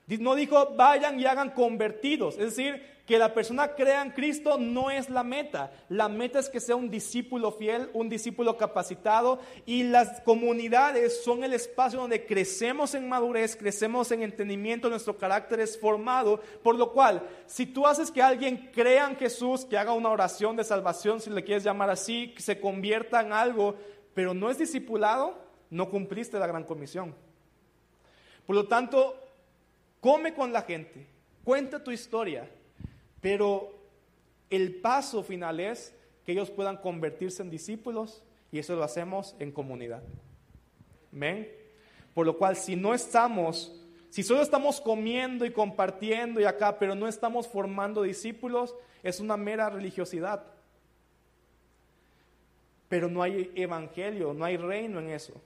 [SPEAKER 2] No dijo vayan y hagan convertidos. Es decir, que la persona crea en Cristo no es la meta. La meta es que sea un discípulo fiel, un discípulo capacitado y las comunidades son el espacio donde crecemos en madurez, crecemos en entendimiento, nuestro carácter es formado. Por lo cual, si tú haces que alguien crea en Jesús, que haga una oración de salvación, si le quieres llamar así, que se convierta en algo, pero no es discipulado, no cumpliste la gran comisión. Por lo tanto, come con la gente, cuenta tu historia pero el paso final es que ellos puedan convertirse en discípulos y eso lo hacemos en comunidad. ¿Ven? Por lo cual, si no estamos, si solo estamos comiendo y compartiendo y acá, pero no estamos formando discípulos, es una mera religiosidad. Pero no hay evangelio, no hay reino en eso.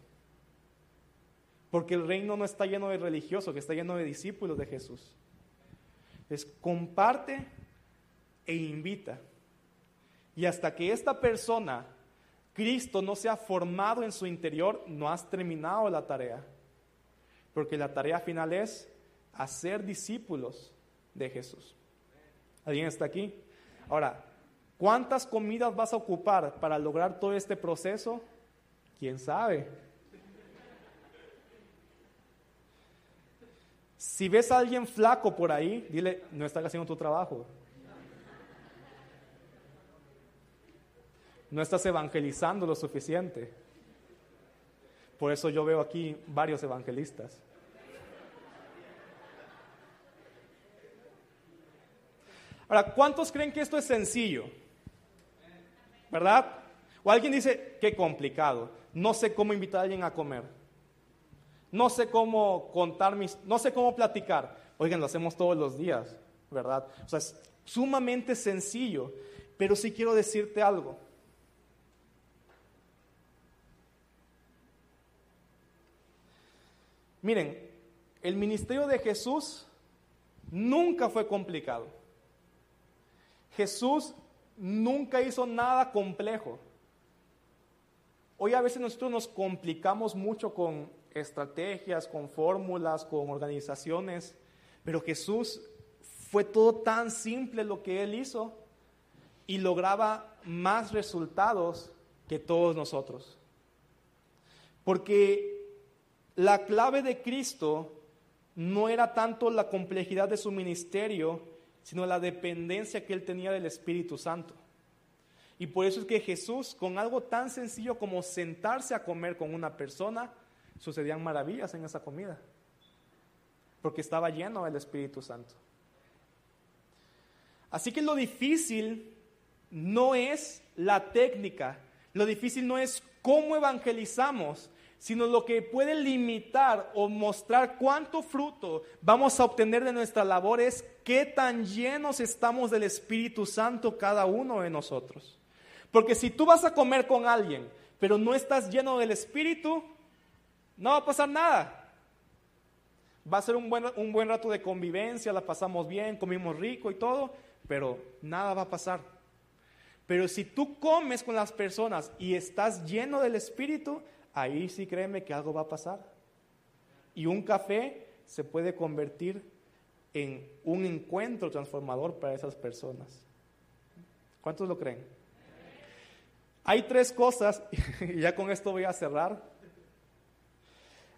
[SPEAKER 2] Porque el reino no está lleno de religiosos, que está lleno de discípulos de Jesús. Es comparte e invita. Y hasta que esta persona, Cristo, no sea formado en su interior, no has terminado la tarea. Porque la tarea final es hacer discípulos de Jesús. ¿Alguien está aquí? Ahora, ¿cuántas comidas vas a ocupar para lograr todo este proceso? ¿Quién sabe? Si ves a alguien flaco por ahí, dile, no estás haciendo tu trabajo. No estás evangelizando lo suficiente. Por eso yo veo aquí varios evangelistas. Ahora, ¿cuántos creen que esto es sencillo? ¿Verdad? O alguien dice, qué complicado, no sé cómo invitar a alguien a comer, no sé cómo contar mis, no sé cómo platicar. Oigan, lo hacemos todos los días, ¿verdad? O sea, es sumamente sencillo, pero sí quiero decirte algo. Miren, el ministerio de Jesús nunca fue complicado. Jesús nunca hizo nada complejo. Hoy a veces nosotros nos complicamos mucho con estrategias, con fórmulas, con organizaciones, pero Jesús fue todo tan simple lo que él hizo y lograba más resultados que todos nosotros. Porque la clave de Cristo no era tanto la complejidad de su ministerio, sino la dependencia que él tenía del Espíritu Santo. Y por eso es que Jesús, con algo tan sencillo como sentarse a comer con una persona, sucedían maravillas en esa comida, porque estaba lleno del Espíritu Santo. Así que lo difícil no es la técnica, lo difícil no es cómo evangelizamos, sino lo que puede limitar o mostrar cuánto fruto vamos a obtener de nuestra labor es qué tan llenos estamos del Espíritu Santo cada uno de nosotros. Porque si tú vas a comer con alguien, pero no estás lleno del Espíritu, no va a pasar nada. Va a ser un buen, un buen rato de convivencia, la pasamos bien, comimos rico y todo, pero nada va a pasar. Pero si tú comes con las personas y estás lleno del Espíritu, ahí sí créeme que algo va a pasar. Y un café se puede convertir en un encuentro transformador para esas personas. ¿Cuántos lo creen? Hay tres cosas, y ya con esto voy a cerrar.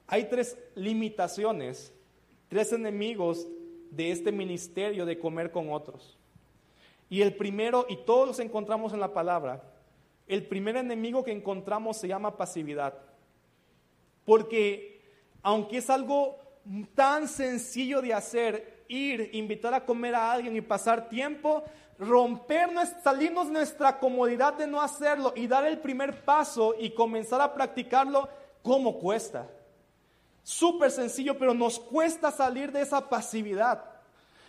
[SPEAKER 2] Hay tres limitaciones, tres enemigos de este ministerio de comer con otros. Y el primero, y todos los encontramos en la palabra, el primer enemigo que encontramos se llama pasividad. Porque aunque es algo tan sencillo de hacer, ir, invitar a comer a alguien y pasar tiempo, romper, salirnos nuestra comodidad de no hacerlo y dar el primer paso y comenzar a practicarlo, ¿cómo cuesta? Súper sencillo, pero nos cuesta salir de esa pasividad.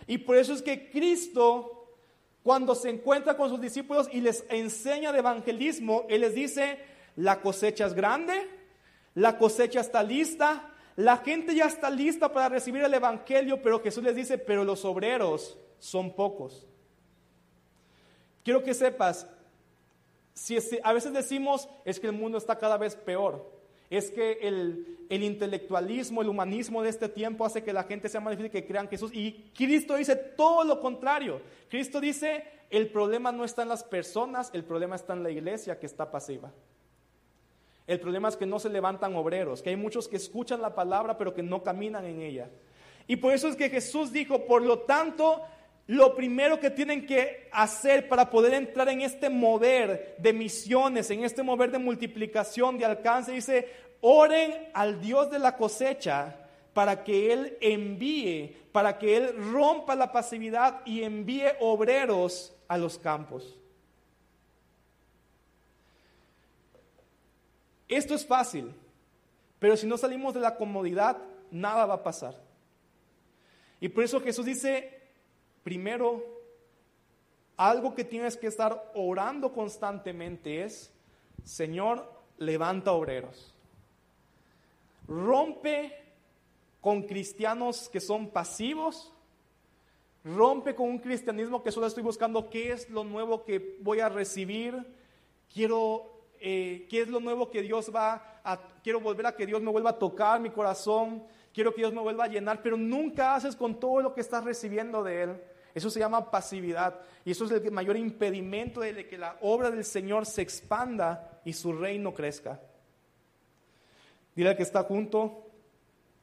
[SPEAKER 2] Y por eso es que Cristo, cuando se encuentra con sus discípulos y les enseña de evangelismo, Él les dice, la cosecha es grande, la cosecha está lista, la gente ya está lista para recibir el Evangelio, pero Jesús les dice, pero los obreros son pocos. Quiero que sepas, si a veces decimos es que el mundo está cada vez peor, es que el, el, intelectualismo, el humanismo de este tiempo hace que la gente sea más difícil que crean Jesús. Y Cristo dice todo lo contrario. Cristo dice, el problema no está en las personas, el problema está en la iglesia que está pasiva. El problema es que no se levantan obreros, que hay muchos que escuchan la palabra pero que no caminan en ella. Y por eso es que Jesús dijo, por lo tanto, lo primero que tienen que hacer para poder entrar en este mover de misiones, en este mover de multiplicación, de alcance, dice, oren al Dios de la cosecha para que Él envíe, para que Él rompa la pasividad y envíe obreros a los campos. Esto es fácil, pero si no salimos de la comodidad, nada va a pasar. Y por eso Jesús dice, primero, algo que tienes que estar orando constantemente es, Señor, levanta obreros. Rompe con cristianos que son pasivos. Rompe con un cristianismo que solo estoy buscando qué es lo nuevo que voy a recibir. Quiero eh, qué es lo nuevo que Dios va a, quiero volver a que Dios me vuelva a tocar mi corazón, quiero que Dios me vuelva a llenar, pero nunca haces con todo lo que estás recibiendo de Él. Eso se llama pasividad y eso es el mayor impedimento de que la obra del Señor se expanda y su reino crezca. Dile al que está junto,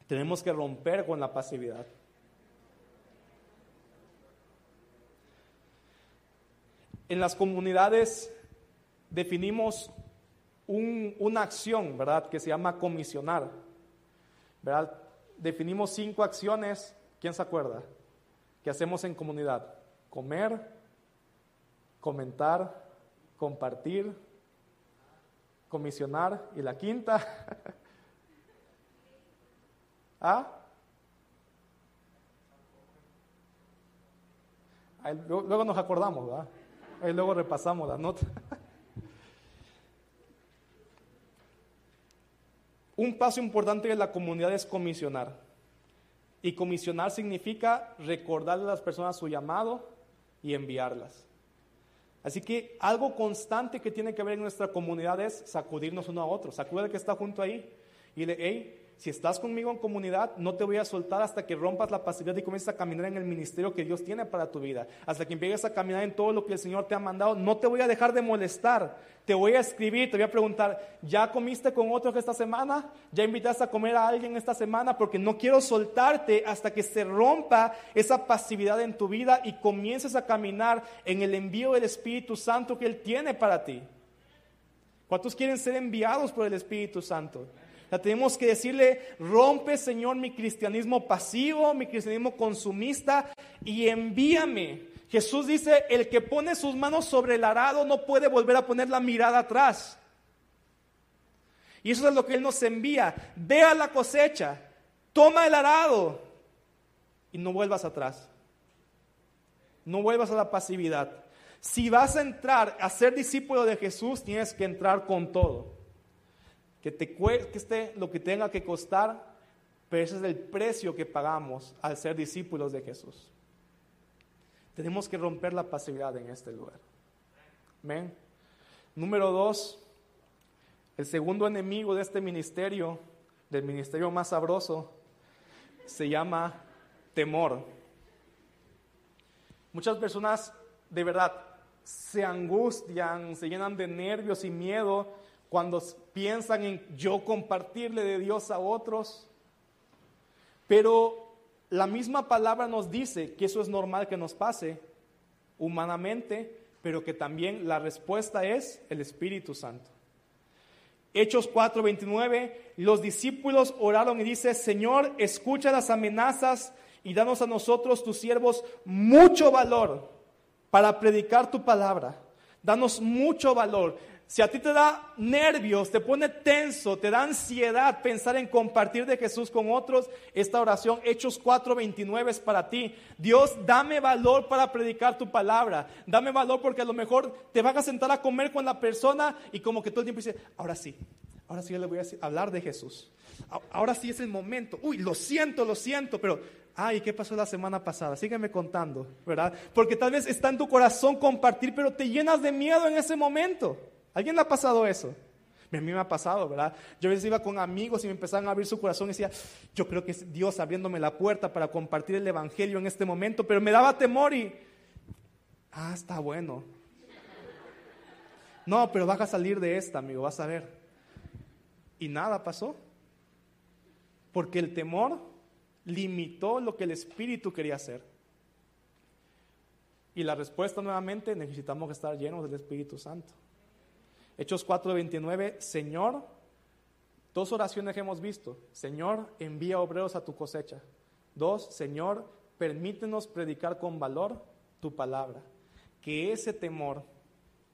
[SPEAKER 2] tenemos que romper con la pasividad. En las comunidades definimos una acción, ¿verdad? Que se llama comisionar, ¿verdad? Definimos cinco acciones, ¿quién se acuerda? Que hacemos en comunidad. Comer, comentar, compartir, comisionar y la quinta. ¿Ah? luego nos acordamos, ¿verdad? Luego repasamos la nota. Un paso importante de la comunidad es comisionar. Y comisionar significa recordarle a las personas su llamado y enviarlas. Así que algo constante que tiene que ver en nuestra comunidad es sacudirnos uno a otro. Sacude que está junto ahí y le, hey, si estás conmigo en comunidad, no te voy a soltar hasta que rompas la pasividad y comiences a caminar en el ministerio que Dios tiene para tu vida. Hasta que empieces a caminar en todo lo que el Señor te ha mandado, no te voy a dejar de molestar. Te voy a escribir, te voy a preguntar, ¿ya comiste con otros esta semana? ¿Ya invitaste a comer a alguien esta semana? Porque no quiero soltarte hasta que se rompa esa pasividad en tu vida y comiences a caminar en el envío del Espíritu Santo que Él tiene para ti. ¿Cuántos quieren ser enviados por el Espíritu Santo? Tenemos que decirle, rompe Señor mi cristianismo pasivo, mi cristianismo consumista y envíame. Jesús dice, el que pone sus manos sobre el arado no puede volver a poner la mirada atrás. Y eso es lo que Él nos envía. Ve a la cosecha, toma el arado y no vuelvas atrás. No vuelvas a la pasividad. Si vas a entrar a ser discípulo de Jesús, tienes que entrar con todo que te cueste lo que tenga que costar, pero ese es el precio que pagamos al ser discípulos de Jesús. Tenemos que romper la pasividad en este lugar. Amén. Número dos, el segundo enemigo de este ministerio, del ministerio más sabroso, se llama temor. Muchas personas de verdad se angustian, se llenan de nervios y miedo cuando piensan en yo compartirle de Dios a otros. Pero la misma palabra nos dice que eso es normal que nos pase humanamente, pero que también la respuesta es el Espíritu Santo. Hechos 4:29, los discípulos oraron y dice, Señor, escucha las amenazas y danos a nosotros, tus siervos, mucho valor para predicar tu palabra. Danos mucho valor. Si a ti te da nervios, te pone tenso, te da ansiedad pensar en compartir de Jesús con otros, esta oración, Hechos 4:29 es para ti. Dios, dame valor para predicar tu palabra. Dame valor porque a lo mejor te vas a sentar a comer con la persona y como que todo el tiempo dice, ahora sí, ahora sí yo le voy a hablar de Jesús. Ahora sí es el momento. Uy, lo siento, lo siento, pero ay, ¿qué pasó la semana pasada? Sígueme contando, ¿verdad? Porque tal vez está en tu corazón compartir, pero te llenas de miedo en ese momento. ¿Alguien le ha pasado eso? A mí me ha pasado, ¿verdad? Yo a veces iba con amigos y me empezaban a abrir su corazón y decía, yo creo que es Dios abriéndome la puerta para compartir el Evangelio en este momento, pero me daba temor y, ah, está bueno. No, pero vas a salir de esta, amigo, vas a ver. Y nada pasó. Porque el temor limitó lo que el Espíritu quería hacer. Y la respuesta nuevamente, necesitamos estar llenos del Espíritu Santo. Hechos 4:29, Señor, dos oraciones que hemos visto. Señor, envía obreros a tu cosecha. Dos, Señor, permítenos predicar con valor tu palabra. Que ese temor,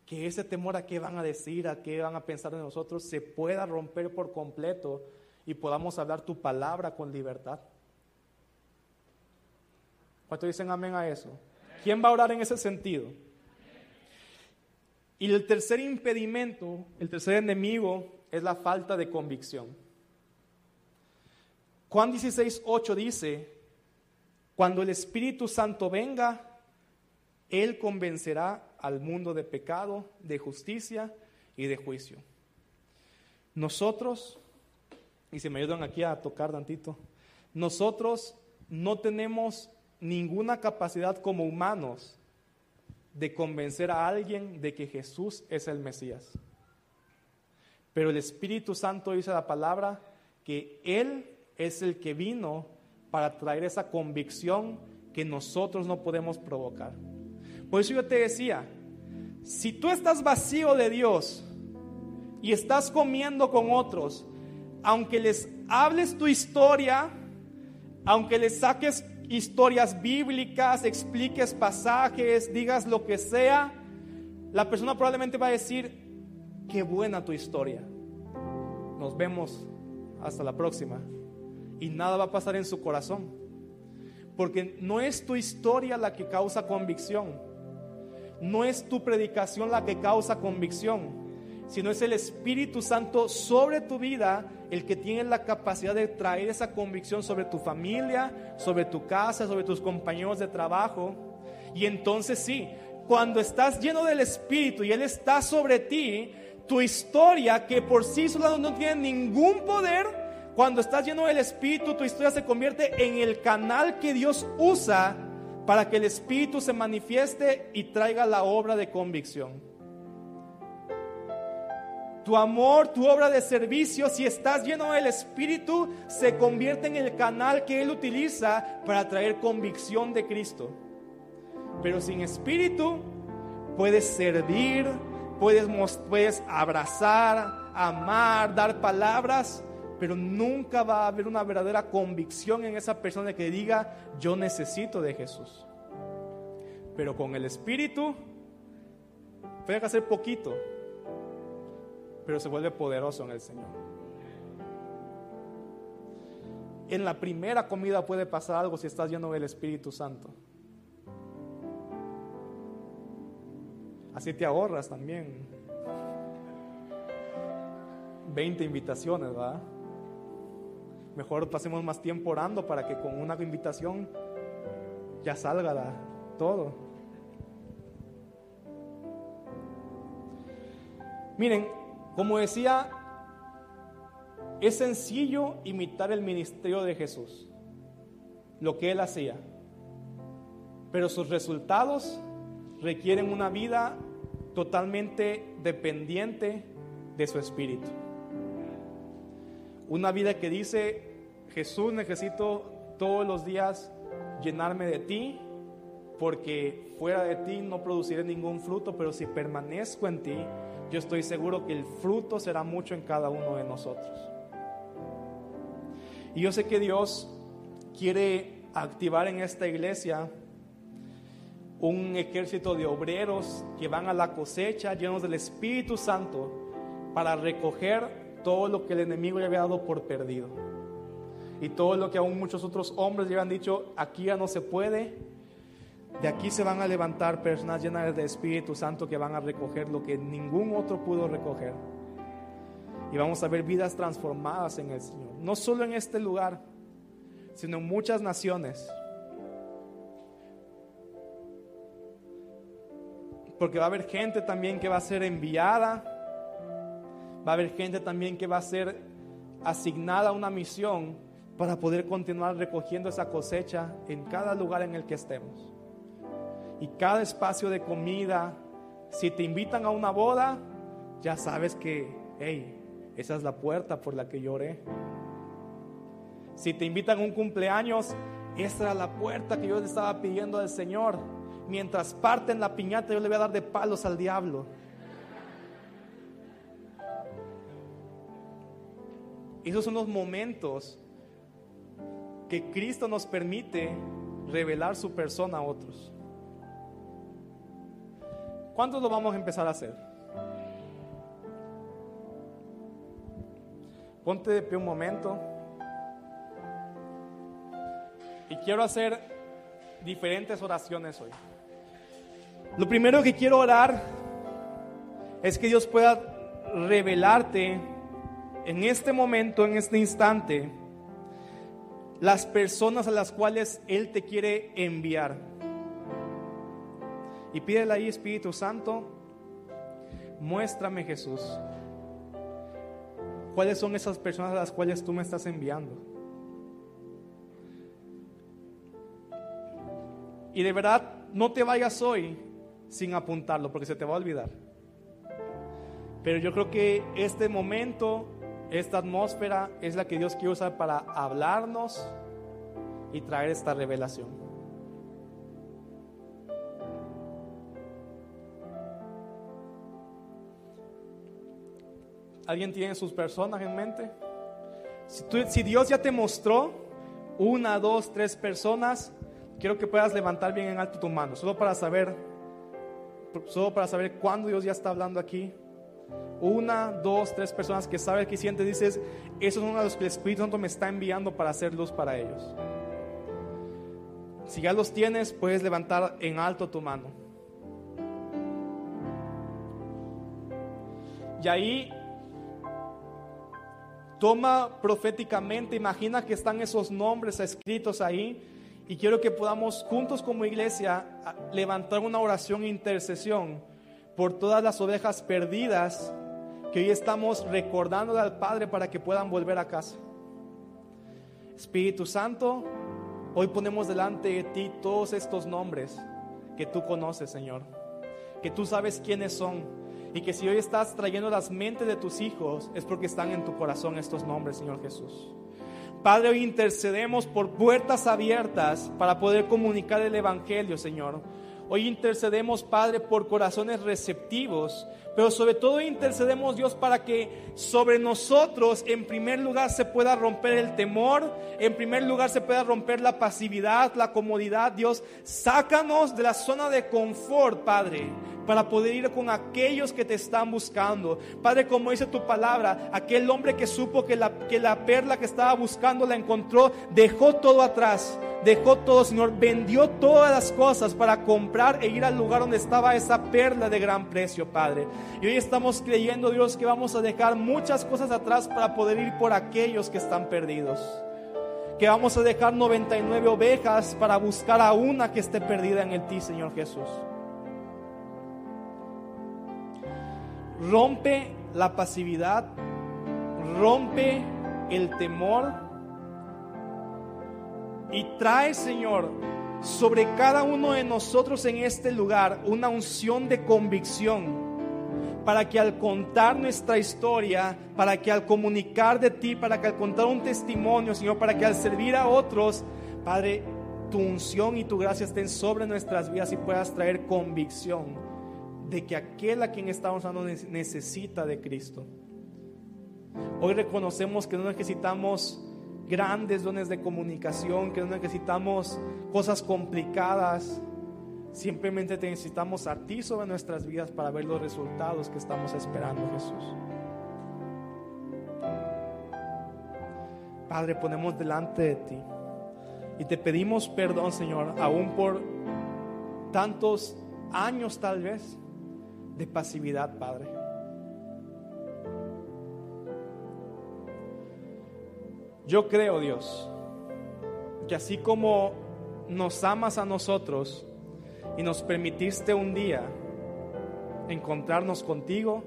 [SPEAKER 2] que ese temor a qué van a decir, a qué van a pensar de nosotros, se pueda romper por completo y podamos hablar tu palabra con libertad. ¿Cuántos dicen amén a eso? ¿Quién va a orar en ese sentido? Y el tercer impedimento, el tercer enemigo, es la falta de convicción. Juan 16, 8 dice, cuando el Espíritu Santo venga, Él convencerá al mundo de pecado, de justicia y de juicio. Nosotros, y se me ayudan aquí a tocar tantito, nosotros no tenemos ninguna capacidad como humanos de convencer a alguien de que Jesús es el Mesías. Pero el Espíritu Santo dice la palabra que Él es el que vino para traer esa convicción que nosotros no podemos provocar. Por eso yo te decía, Si tú estás vacío de Dios y estás comiendo con otros, aunque les hables tu historia, aunque les saques historias bíblicas, expliques pasajes, digas lo que sea, la persona probablemente va a decir, qué buena tu historia. Nos vemos hasta la próxima. Y nada va a pasar en su corazón. Porque no es tu historia la que causa convicción. No es tu predicación la que causa convicción. Sino es el Espíritu Santo sobre tu vida el que tiene la capacidad de traer esa convicción sobre tu familia, sobre tu casa, sobre tus compañeros de trabajo. Y entonces sí, cuando estás lleno del Espíritu y Él está sobre ti, tu historia que por sí sola no tiene ningún poder, cuando estás lleno del Espíritu, tu historia se convierte en el canal que Dios usa para que el Espíritu se manifieste y traiga la obra de convicción. Tu amor, tu obra de servicio, si estás lleno del Espíritu, se convierte en el canal que Él utiliza para traer convicción de Cristo. Pero sin Espíritu, puedes servir, puedes, puedes abrazar, amar, dar palabras, pero nunca va a haber una verdadera convicción en esa persona que diga, yo necesito de Jesús. Pero con el Espíritu, puede hacer poquito, pero se vuelve poderoso en el Señor. En la primera comida puede pasar algo si estás lleno del Espíritu Santo. Así te ahorras también 20 invitaciones, ¿verdad? Mejor pasemos más tiempo orando para que con una invitación ya salga todo. Miren, como decía, es sencillo imitar el ministerio de Jesús, lo que él hacía, pero sus resultados requieren una vida totalmente dependiente de su espíritu. Una vida que dice, Jesús necesito todos los días llenarme de ti, porque fuera de ti no produciré ningún fruto, pero si permanezco en ti, yo estoy seguro que el fruto será mucho en cada uno de nosotros. Y yo sé que Dios quiere activar en esta iglesia un ejército de obreros que van a la cosecha llenos del Espíritu Santo para recoger todo lo que el enemigo le había dado por perdido. Y todo lo que aún muchos otros hombres le habían dicho, aquí ya no se puede, de aquí se van a levantar personas llenas de Espíritu Santo que van a recoger lo que ningún otro pudo recoger. Y vamos a ver vidas transformadas en el Señor. No solo en este lugar, sino en muchas naciones. Porque va a haber gente también que va a ser enviada. Va a haber gente también que va a ser asignada a una misión para poder continuar recogiendo esa cosecha en cada lugar en el que estemos. Y cada espacio de comida, si te invitan a una boda, ya sabes que, hey, esa es la puerta por la que lloré. Si te invitan a un cumpleaños, esa era la puerta que yo le estaba pidiendo al Señor. Mientras parten la piñata, yo le voy a dar de palos al diablo. Esos son los momentos que Cristo nos permite revelar su persona a otros. ¿Cuántos lo vamos a empezar a hacer? Ponte de pie un momento. Y quiero hacer diferentes oraciones hoy. Lo primero que quiero orar es que Dios pueda revelarte en este momento, en este instante, las personas a las cuales Él te quiere enviar. Y pídele ahí, Espíritu Santo, muéstrame Jesús. ¿Cuáles son esas personas a las cuales tú me estás enviando? Y de verdad, no te vayas hoy sin apuntarlo, porque se te va a olvidar. Pero yo creo que este momento, esta atmósfera, es la que Dios quiere usar para hablarnos y traer esta revelación. ¿Alguien tiene sus personas en mente? Si, Dios ya te mostró una, dos, tres personas, quiero que puedas levantar bien en alto tu mano, solo para saber, solo para saber cuándo Dios ya está hablando aquí. Una, dos, tres personas que sabes que sientes, dices, esos son los que el Espíritu Santo me está enviando para hacer luz para ellos. Si ya los tienes, puedes levantar en alto tu mano. Y ahí toma proféticamente, imagina que están esos nombres escritos ahí y quiero que podamos juntos como iglesia levantar una oración e intercesión por todas las ovejas perdidas que hoy estamos recordando al Padre para que puedan volver a casa. Espíritu Santo, hoy ponemos delante de ti todos estos nombres que tú conoces, Señor, que tú sabes quiénes son y que si hoy estás trayendo las mentes de tus hijos es porque están en tu corazón estos nombres, Señor Jesús. Padre, hoy intercedemos por puertas abiertas para poder comunicar el Evangelio, Señor. Hoy intercedemos, Padre, por corazones receptivos, pero sobre todo intercedemos, Dios, para que sobre nosotros, en primer lugar, se pueda romper el temor, en primer lugar, se pueda romper la pasividad, la comodidad. Dios, sácanos de la zona de confort, Padre para poder ir con aquellos que te están buscando. Padre, como dice tu palabra, aquel hombre que supo que la, que la perla que estaba buscando la encontró, dejó todo atrás, dejó todo, Señor, vendió todas las cosas para comprar e ir al lugar donde estaba esa perla de gran precio, Padre. Y hoy estamos creyendo, Dios, que vamos a dejar muchas cosas atrás para poder ir por aquellos que están perdidos que vamos a dejar 99 ovejas para buscar a una que esté perdida en el ti, Señor Jesús. Rompe la pasividad, rompe el temor y trae, Señor, sobre cada uno de nosotros en este lugar una unción de convicción para que al contar nuestra historia, para que al comunicar de ti, para que al contar un testimonio, Señor, para que al servir a otros, Padre, tu unción y tu gracia estén sobre nuestras vidas y puedas traer convicción de que aquel a quien estamos hablando necesita de Cristo. Hoy reconocemos que no necesitamos grandes dones de comunicación, que no necesitamos cosas complicadas. Simplemente te necesitamos a ti sobre nuestras vidas para ver los resultados que estamos esperando, Jesús. Padre, ponemos delante de ti y te pedimos perdón, Señor, aún por tantos años tal vez de pasividad, Padre. Yo creo, Dios, que así como nos amas a nosotros y nos permitiste un día encontrarnos contigo,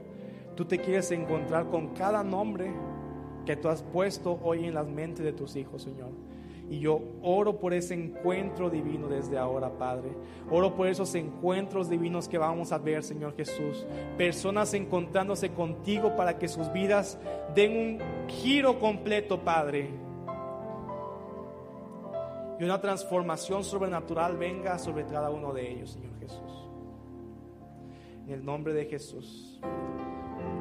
[SPEAKER 2] tú te quieres encontrar con cada nombre que tú has puesto hoy en las mentes de tus hijos, Señor. Y yo oro por ese encuentro divino desde ahora, Padre. Oro por esos encuentros divinos que vamos a ver, Señor Jesús. Personas encontrándose contigo para que sus vidas den un giro completo, Padre. Y una transformación sobrenatural venga sobre cada uno de ellos, Señor Jesús. En el nombre de Jesús.